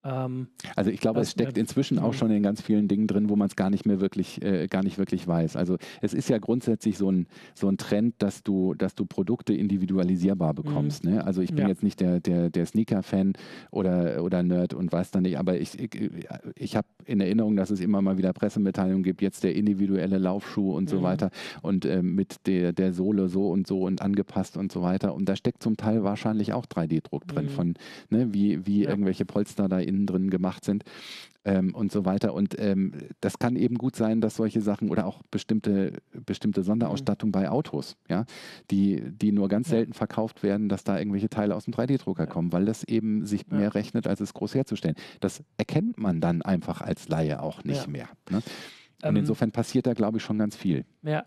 ähm, also ich glaube, es steckt inzwischen auch mhm. schon in ganz vielen Dingen drin, wo man es gar nicht mehr wirklich, äh, gar nicht wirklich weiß. Also es ist ja grundsätzlich so ein, so ein Trend, dass du, dass du Produkte individualisierbar bekommst. Mhm. Ne? Also ich bin ja. jetzt nicht der, der, der Sneaker-Fan oder, oder Nerd und weiß dann nicht, aber ich, ich, ich habe in Erinnerung, dass es immer mal wieder Pressemitteilungen gibt, jetzt der individuelle Laufschuh und mhm. so weiter und äh, mit der, der Sohle so und so und angepasst und so weiter. Und da steckt zum Teil wahrscheinlich auch 3D-Druck drin, mhm. von ne, wie, wie ja. irgendwelche Polster da in innen drin gemacht sind ähm, und so weiter. Und ähm, das kann eben gut sein, dass solche Sachen oder auch bestimmte, bestimmte Sonderausstattung mhm. bei Autos, ja, die, die nur ganz selten verkauft werden, dass da irgendwelche Teile aus dem 3D-Drucker ja. kommen, weil das eben sich ja. mehr rechnet, als es groß herzustellen. Das erkennt man dann einfach als Laie auch nicht ja. mehr. Ne? Und ähm, insofern passiert da, glaube ich, schon ganz viel. Ja,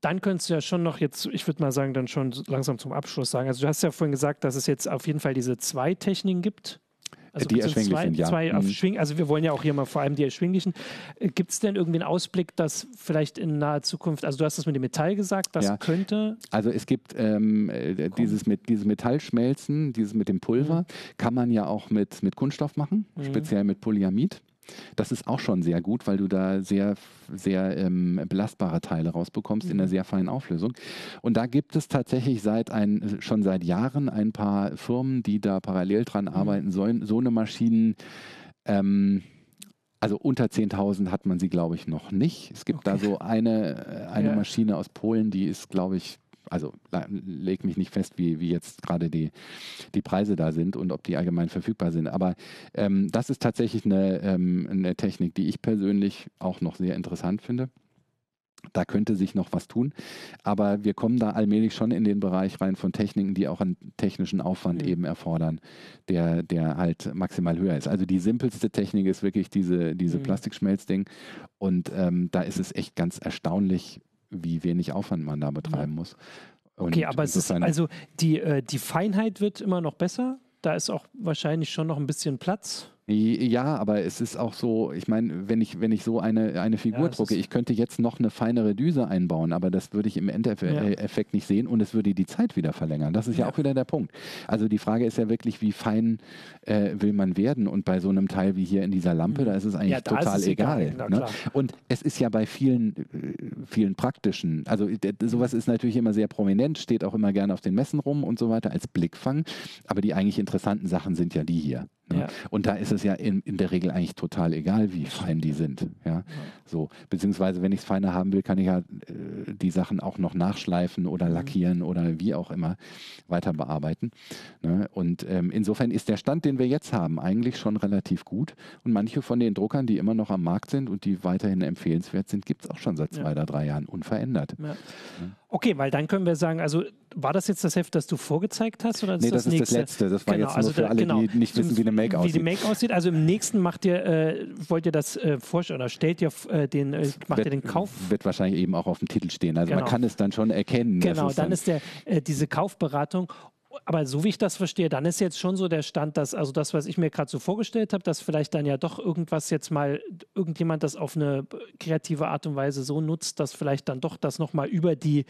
dann könntest du ja schon noch jetzt, ich würde mal sagen, dann schon langsam zum Abschluss sagen. Also du hast ja vorhin gesagt, dass es jetzt auf jeden Fall diese zwei Techniken gibt. Also die erschwinglich zwei, ja. Zwei mhm. also wir wollen ja auch hier mal vor allem die erschwinglichen. Äh, Gibt es denn irgendwie einen Ausblick, dass vielleicht in naher Zukunft, also du hast das mit dem Metall gesagt, das ja. könnte. Also es gibt ähm, äh, dieses, mit, dieses Metallschmelzen, dieses mit dem Pulver, mhm. kann man ja auch mit, mit Kunststoff machen, mhm. speziell mit Polyamid. Das ist auch schon sehr gut, weil du da sehr, sehr ähm, belastbare Teile rausbekommst mhm. in einer sehr feinen Auflösung. Und da gibt es tatsächlich seit ein, schon seit Jahren ein paar Firmen, die da parallel dran mhm. arbeiten sollen, so eine Maschinen. Ähm, also unter 10.000 hat man sie, glaube ich, noch nicht. Es gibt okay. da so eine, äh, eine ja. Maschine aus Polen, die ist, glaube ich, also leg mich nicht fest, wie, wie jetzt gerade die, die Preise da sind und ob die allgemein verfügbar sind. Aber ähm, das ist tatsächlich eine, ähm, eine Technik, die ich persönlich auch noch sehr interessant finde. Da könnte sich noch was tun. Aber wir kommen da allmählich schon in den Bereich rein von Techniken, die auch einen technischen Aufwand mhm. eben erfordern, der, der halt maximal höher ist. Also die simpelste Technik ist wirklich diese, diese mhm. Plastikschmelzding. Und ähm, da ist es echt ganz erstaunlich, wie wenig Aufwand man da betreiben muss. Und okay, aber es ist also die, äh, die Feinheit wird immer noch besser. Da ist auch wahrscheinlich schon noch ein bisschen Platz. Ja, aber es ist auch so, ich meine, wenn ich, wenn ich so eine, eine Figur ja, drucke, ich könnte jetzt noch eine feinere Düse einbauen, aber das würde ich im Endeffekt ja. nicht sehen und es würde die Zeit wieder verlängern. Das ist ja, ja auch wieder der Punkt. Also die Frage ist ja wirklich, wie fein äh, will man werden? Und bei so einem Teil wie hier in dieser Lampe, mhm. da ist es eigentlich total es egal. egal ne? Und es ist ja bei vielen, äh, vielen praktischen, also sowas ist natürlich immer sehr prominent, steht auch immer gerne auf den Messen rum und so weiter als Blickfang, aber die eigentlich interessanten Sachen sind ja die hier. Ne? Ja. Und da ist es ja in, in der Regel eigentlich total egal, wie fein die sind. Ja? ja. So, beziehungsweise wenn ich es feiner haben will, kann ich ja äh, die Sachen auch noch nachschleifen oder mhm. lackieren oder wie auch immer weiter bearbeiten. Ne? Und ähm, insofern ist der Stand, den wir jetzt haben, eigentlich schon relativ gut. Und manche von den Druckern, die immer noch am Markt sind und die weiterhin empfehlenswert sind, gibt es auch schon seit zwei ja. oder drei Jahren unverändert. Okay, weil dann können wir sagen, also war das jetzt das Heft, das du vorgezeigt hast? Oder das nee, das, das ist das letzte. Das war genau, jetzt nur also für alle, genau, die nicht wissen, wie eine Make aussieht. Wie die Make aussieht. Also im nächsten macht ihr, äh, wollt ihr das äh, vorstellen oder stellt ihr äh, den, äh, macht wird, ihr den Kauf? Wird wahrscheinlich eben auch auf dem Titel stehen. Also genau. man kann es dann schon erkennen. Genau, dann, dann ist der, äh, diese Kaufberatung aber so wie ich das verstehe, dann ist jetzt schon so der Stand, dass, also das, was ich mir gerade so vorgestellt habe, dass vielleicht dann ja doch irgendwas jetzt mal, irgendjemand das auf eine kreative Art und Weise so nutzt, dass vielleicht dann doch das nochmal über die,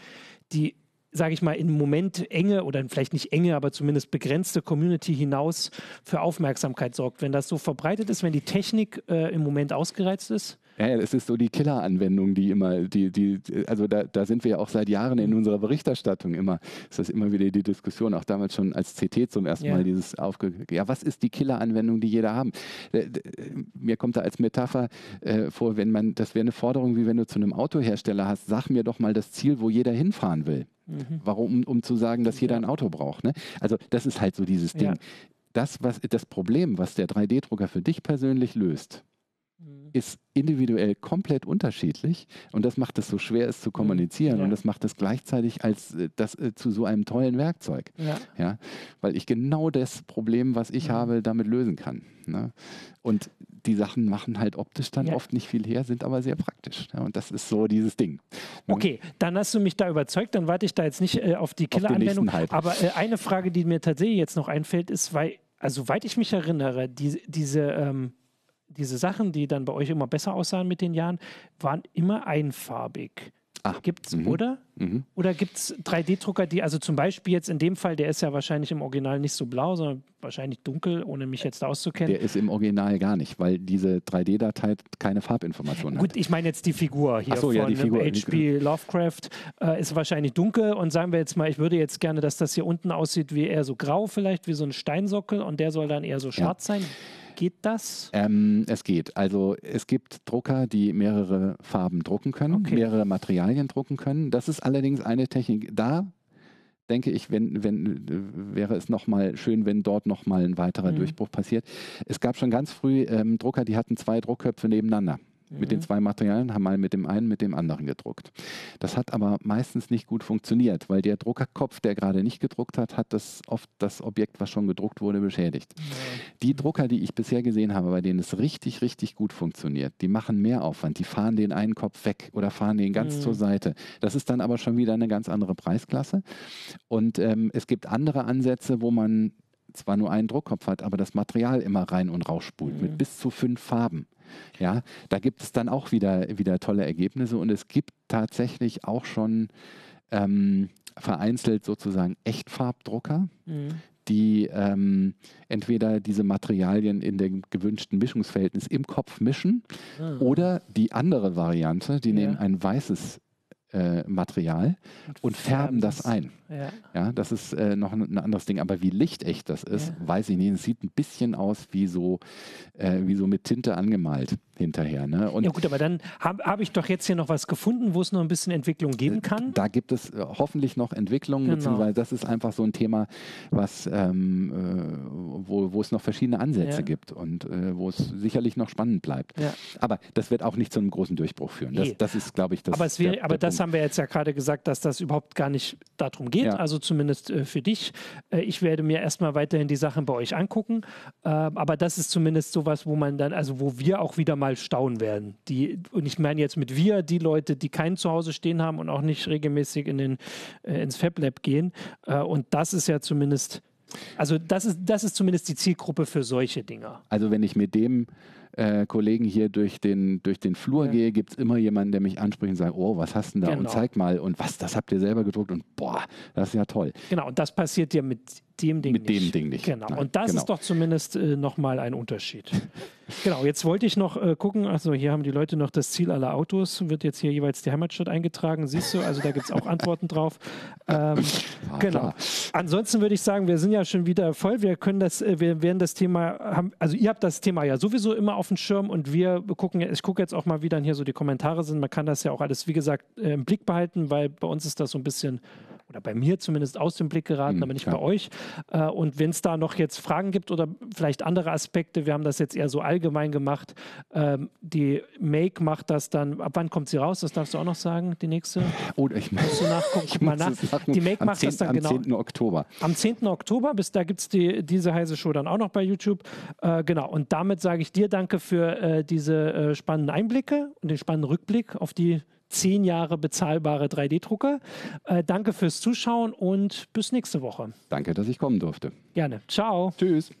die sage ich mal, im Moment enge oder vielleicht nicht enge, aber zumindest begrenzte Community hinaus für Aufmerksamkeit sorgt. Wenn das so verbreitet ist, wenn die Technik äh, im Moment ausgereizt ist? Ja, es ist so die Killer-Anwendung, die immer, die, die, also da, da sind wir ja auch seit Jahren in unserer Berichterstattung immer, ist das immer wieder die Diskussion, auch damals schon als CT zum ersten ja. Mal dieses aufge, ja, was ist die Killer-Anwendung, die jeder haben? Mir kommt da als Metapher äh, vor, wenn man, das wäre eine Forderung, wie wenn du zu einem Autohersteller hast, sag mir doch mal das Ziel, wo jeder hinfahren will. Mhm. Warum? Um zu sagen, dass jeder ein Auto braucht. Ne? Also das ist halt so dieses Ding. Ja. Das, was, das Problem, was der 3D-Drucker für dich persönlich löst, mhm. Ist individuell komplett unterschiedlich und das macht es so schwer, es zu mhm. kommunizieren ja. und das macht es gleichzeitig als äh, das äh, zu so einem tollen Werkzeug. Ja. ja. Weil ich genau das Problem, was ich mhm. habe, damit lösen kann. Ne? Und die Sachen machen halt optisch dann ja. oft nicht viel her, sind aber sehr praktisch. Ja, und das ist so dieses Ding. Ne? Okay, dann hast du mich da überzeugt, dann warte ich da jetzt nicht äh, auf die Killer-Anwendung. Aber äh, eine Frage, die mir tatsächlich jetzt noch einfällt, ist, weil, also soweit ich mich erinnere, die, diese ähm, diese Sachen, die dann bei euch immer besser aussahen mit den Jahren, waren immer einfarbig. Ah, Gibt's, mhm. oder? Mhm. Oder gibt es 3D-Drucker, die, also zum Beispiel jetzt in dem Fall, der ist ja wahrscheinlich im Original nicht so blau, sondern wahrscheinlich dunkel, ohne mich jetzt auszukennen. Der ist im Original gar nicht, weil diese 3D-Datei keine Farbinformationen Gut, hat. ich meine jetzt die Figur hier Ach so, von ja, die Figur. H.P. Lovecraft äh, ist wahrscheinlich dunkel und sagen wir jetzt mal, ich würde jetzt gerne, dass das hier unten aussieht wie eher so grau vielleicht, wie so ein Steinsockel und der soll dann eher so schwarz sein. Geht das? Ähm, es geht. Also es gibt Drucker, die mehrere Farben drucken können, Okay. mehrere Materialien drucken können. Das ist allerdings eine Technik. Da denke ich, wenn, wenn, äh, wäre es nochmal schön, wenn dort nochmal ein weiterer Mhm. Durchbruch passiert. Es gab schon ganz früh ähm, Drucker, die hatten zwei Druckköpfe nebeneinander. Mit den Mhm. zwei Materialien haben mal mit dem einen, mit dem anderen gedruckt. Das hat aber meistens nicht gut funktioniert, weil der Druckerkopf, der gerade nicht gedruckt hat, hat das oft das Objekt, was schon gedruckt wurde, beschädigt. Die Drucker, die ich bisher gesehen habe, bei denen es richtig, richtig gut funktioniert, die machen mehr Aufwand. Die fahren den einen Kopf weg oder fahren den ganz Mhm. zur Seite. Das ist dann aber schon wieder eine ganz andere Preisklasse. Und ähm, es gibt andere Ansätze, wo man zwar nur einen Druckkopf hat, aber das Material immer rein und raus spult Mhm. mit bis zu fünf Farben. Ja, da gibt es dann auch wieder, wieder tolle Ergebnisse und es gibt tatsächlich auch schon ähm, vereinzelt sozusagen Echtfarbdrucker, Mhm. die ähm, entweder diese Materialien in dem gewünschten Mischungsverhältnis im Kopf mischen Ah. oder die andere Variante, die Ja. nehmen ein weißes äh, Material und färben das ein. Ja. Ja, das ist äh, noch ein, ein anderes Ding. Aber wie lichtecht das ist, Ja. weiß ich nicht. Es sieht ein bisschen aus wie so, äh, wie so mit Tinte angemalt hinterher. Ne? Und ja gut, aber dann habe hab ich doch jetzt hier noch was gefunden, wo es noch ein bisschen Entwicklung geben kann. Da gibt es äh, hoffentlich noch Entwicklungen, Genau. beziehungsweise das ist einfach so ein Thema, was, ähm, äh, wo, wo es noch verschiedene Ansätze Ja. gibt und äh, wo es sicherlich noch spannend bleibt. Ja. Aber das wird auch nicht zu einem großen Durchbruch führen. Das, das ist, glaube ich, das. aber es wäre, der- aber der das haben wir jetzt ja gerade gesagt, dass das überhaupt gar nicht darum geht. Ja. Also zumindest äh, für dich. Äh, ich werde mir erstmal weiterhin die Sachen bei euch angucken. Äh, aber das ist zumindest sowas, wo man dann, also wo wir auch wieder mal staunen werden. Die, und ich meine jetzt mit wir, die Leute, die kein Zuhause stehen haben und auch nicht regelmäßig in den, äh, ins Fab Lab gehen. Äh, und das ist ja zumindest, also das ist, das ist zumindest die Zielgruppe für solche Dinger. Also wenn ich mit dem äh, Kollegen hier durch den, durch den Flur Ja. gehe, gibt es immer jemanden, der mich anspricht und sagt, oh, was hast du denn da? Und Genau. zeig mal, und was, das habt ihr selber gedruckt und boah, das ist ja toll. Genau, und das passiert ja mit dem Ding Mit nicht. dem Ding nicht. Genau, Nein, und das genau. ist doch zumindest äh, nochmal ein Unterschied. <laughs> genau, jetzt wollte ich noch äh, gucken, also hier haben die Leute noch das Ziel aller Autos, wird jetzt hier jeweils die Heimatstadt eingetragen, siehst du, also da gibt es auch Antworten drauf. <laughs> Ähm, Ah, genau. klar. Ansonsten würde ich sagen, wir sind ja schon wieder voll, wir können das, äh, wir werden das Thema, haben, also ihr habt das Thema ja sowieso immer auf dem Schirm und wir gucken, ich gucke jetzt auch mal, wie dann hier so die Kommentare sind, man kann das ja auch alles, wie gesagt, äh, im Blick behalten, weil bei uns ist das so ein bisschen oder bei mir zumindest aus dem Blick geraten, Mhm, aber nicht klar. bei euch. Äh, und wenn es da noch jetzt Fragen gibt oder vielleicht andere Aspekte, wir haben das jetzt eher so allgemein gemacht. Ähm, die Make macht das dann, ab wann kommt sie raus? Das darfst du auch noch sagen, die nächste. Oh, ich Musst du nachgucken, <laughs> guck mal muss nach. Die Make am macht 10. das dann am genau. 10. Oktober. Am 10. Oktober, bis da gibt es die, diese heiße Show dann auch noch bei YouTube. Äh, genau, und damit sage ich dir danke für äh, diese äh, spannenden Einblicke und den spannenden Rückblick auf die zehn Jahre bezahlbare 3D-Drucker. Äh, danke fürs Zuschauen und bis nächste Woche. Danke, dass ich kommen durfte. Gerne. Ciao. Tschüss.